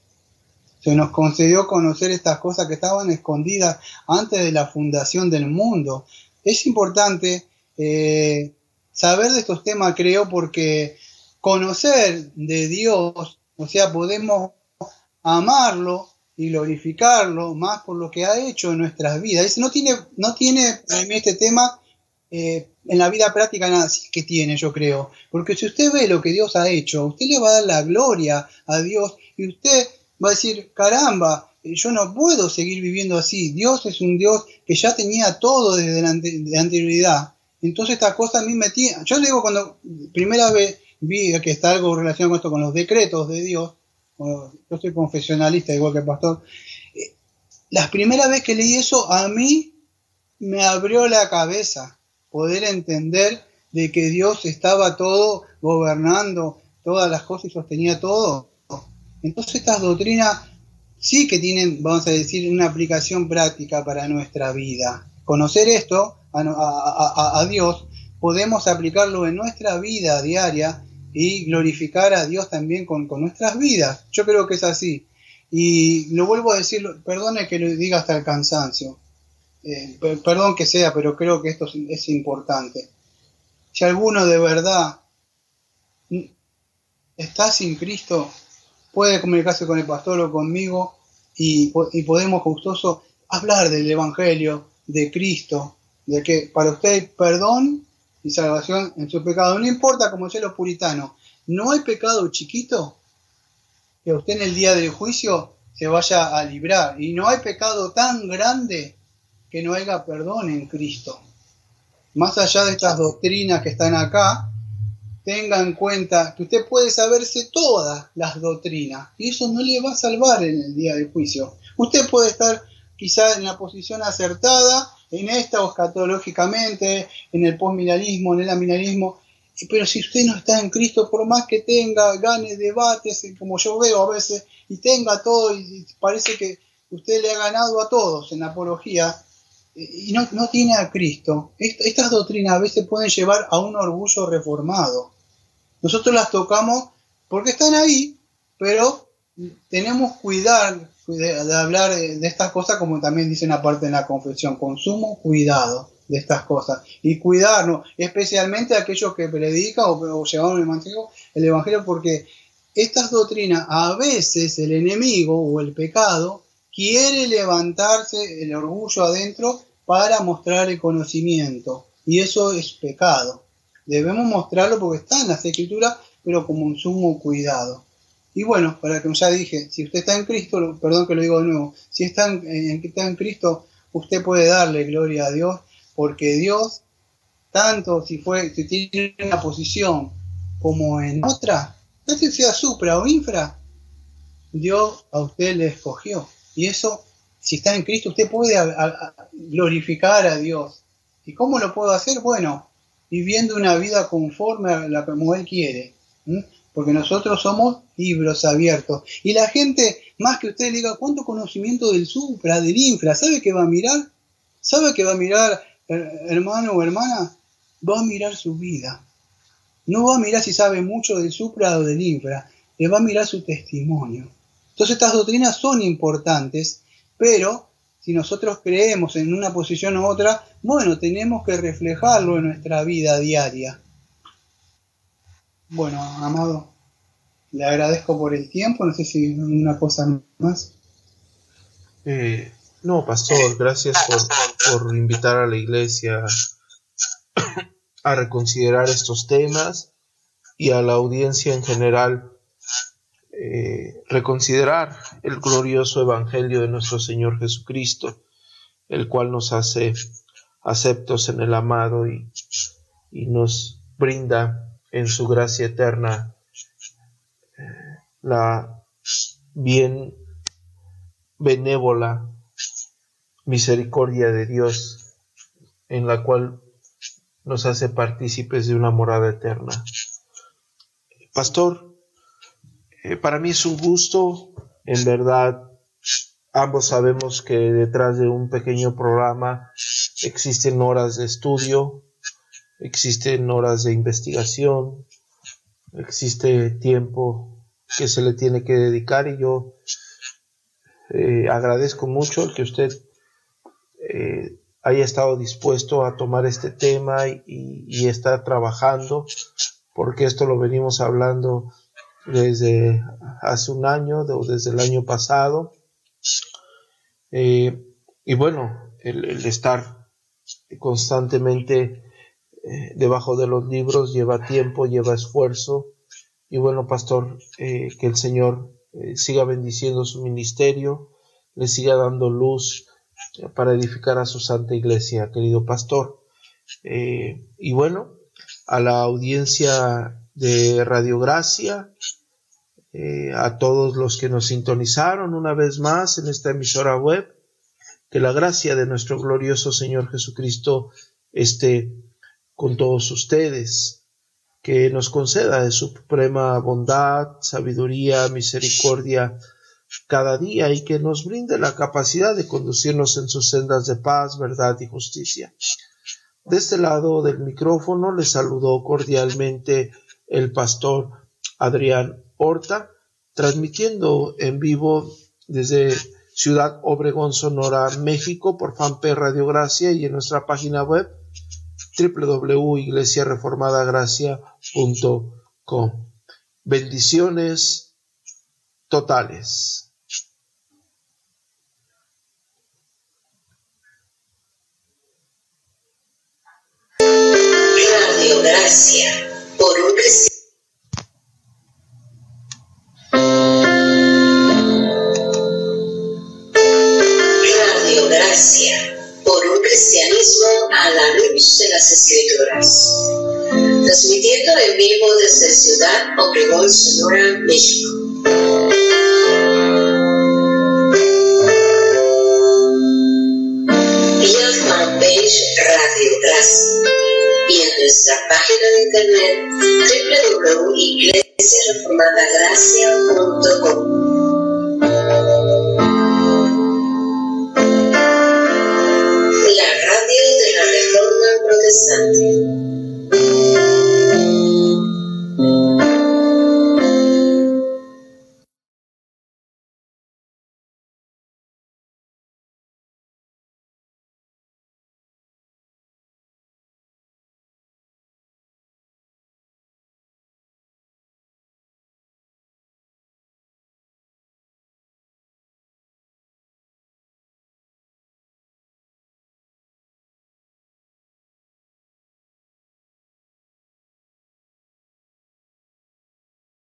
Se nos concedió conocer estas cosas que estaban escondidas antes de la fundación del mundo. Es importante eh, saber de estos temas, creo, porque conocer de Dios, o sea, podemos amarlo y glorificarlo más por lo que ha hecho en nuestras vidas. no tiene, no tiene este tema eh, en la vida práctica nada que tiene, yo creo. Porque si usted ve lo que Dios ha hecho, usted le va a dar la gloria a Dios y usted va a decir, caramba, yo no puedo seguir viviendo así. Dios es un Dios que ya tenía todo desde la de anterioridad. Entonces esta cosa a mí me tiene... Yo digo cuando primera vez vi que está algo relacionado con esto, con los decretos de Dios, yo soy confesionalista igual que el pastor, eh, la primera vez que leí eso a mí me abrió la cabeza poder entender de que Dios estaba todo gobernando todas las cosas y sostenía todo. Entonces estas doctrinas sí que tienen, vamos a decir, una aplicación práctica para nuestra vida. Conocer esto a, a Dios, podemos aplicarlo en nuestra vida diaria y glorificar a Dios también con, nuestras vidas. Yo creo que es así. Y lo vuelvo a decir, perdone que lo diga hasta el cansancio, eh, perdón que sea, pero creo que esto es, importante. Si alguno de verdad está sin Cristo, puede comunicarse con el pastor o conmigo y, y podemos gustoso hablar del Evangelio, de Cristo, de que para usted perdón y salvación en su pecado. No importa como sea los puritanos, no hay pecado chiquito que usted en el día del juicio se vaya a librar. Y no hay pecado tan grande que no haya perdón en Cristo. Más allá de estas doctrinas que están acá, tenga en cuenta que usted puede saberse todas las doctrinas y eso no le va a salvar en el día del juicio. Usted puede estar quizás en la posición acertada, en esta o en el postmilarismo, en el aminarismo, pero si usted no está en Cristo, por más que tenga, gane debates, como yo veo a veces, y tenga todo, y parece que usted le ha ganado a todos en la apología, y no, no tiene a Cristo, estas doctrinas a veces pueden llevar a un orgullo reformado. Nosotros las tocamos porque están ahí, pero tenemos cuidar de, hablar de, estas cosas como también dicen aparte en la confesión, consumo, cuidado de estas cosas y cuidarnos, especialmente aquellos que predican o, o llevan el evangelio, el evangelio, porque estas doctrinas a veces el enemigo o el pecado quiere levantarse el orgullo adentro para mostrar el conocimiento y eso es pecado. Debemos mostrarlo porque está en las escrituras, pero como un sumo cuidado. Y bueno, para que ya dije, si usted está en Cristo, perdón que lo digo de nuevo, si está en, está en Cristo, usted puede darle gloria a Dios, porque Dios, tanto si fue, si tiene una posición como en otra, no sé si sea supra o infra, Dios a usted le escogió. Y eso, si está en Cristo, usted puede glorificar a Dios. ¿Y cómo lo puedo hacer? Bueno, viviendo una vida conforme a la como Él quiere. Porque nosotros somos libros abiertos. Y la gente, más que usted diga, ¿cuánto conocimiento del supra, del infra? ¿Sabe qué va a mirar? ¿Sabe qué va a mirar, hermano o hermana? Va a mirar su vida. No va a mirar si sabe mucho del supra o del infra. Le va a mirar su testimonio. Entonces estas doctrinas son importantes, pero si nosotros creemos en una posición u otra, bueno, tenemos que reflejarlo en nuestra vida diaria. Bueno, amado, le agradezco por el tiempo, no sé si una cosa más. Eh, no, pastor, gracias por, por invitar a la iglesia a reconsiderar estos temas y a la audiencia en general eh, reconsiderar el glorioso Evangelio de nuestro Señor Jesucristo, el cual nos hace aceptos en el amado y, y nos brinda en su gracia eterna la bien benévola misericordia de Dios en la cual nos hace partícipes de una morada eterna. Pastor, eh, para mí es un gusto, en verdad, ambos sabemos que detrás de un pequeño programa existen horas de estudio, existen horas de investigación, existe tiempo que se le tiene que dedicar y yo eh, agradezco mucho que usted eh, haya estado dispuesto a tomar este tema y, estar trabajando, porque esto lo venimos hablando desde hace un año o desde el año pasado. Eh, y bueno, el, estar constantemente eh, debajo de los libros lleva tiempo, lleva esfuerzo. Y bueno, pastor, eh, que el Señor siga bendiciendo su ministerio, le siga dando luz para edificar a su santa iglesia, querido pastor. y bueno, a la audiencia de Radio Gracia, eh, a todos los que nos sintonizaron una vez más en esta emisora web. Que la gracia de nuestro glorioso Señor Jesucristo esté con todos ustedes. Que nos conceda de su suprema bondad, sabiduría, misericordia cada día y que nos brinde la capacidad de conducirnos en sus sendas de paz, verdad y justicia. De este lado del micrófono le saludó cordialmente el pastor Adrián Horta, transmitiendo en vivo desde Ciudad Obregón, Sonora, México, por fanpage Radio Gracia y en nuestra página web www.iglesiareformadagracia.com. Bendiciones totales. Gracia por un de las escrituras, transmitiendo en vivo desde Ciudad Obregón, Sonora, México. Vía fanpage Radio Glass y en nuestra página de internet www.iglesiareformadagracia.com adolescente.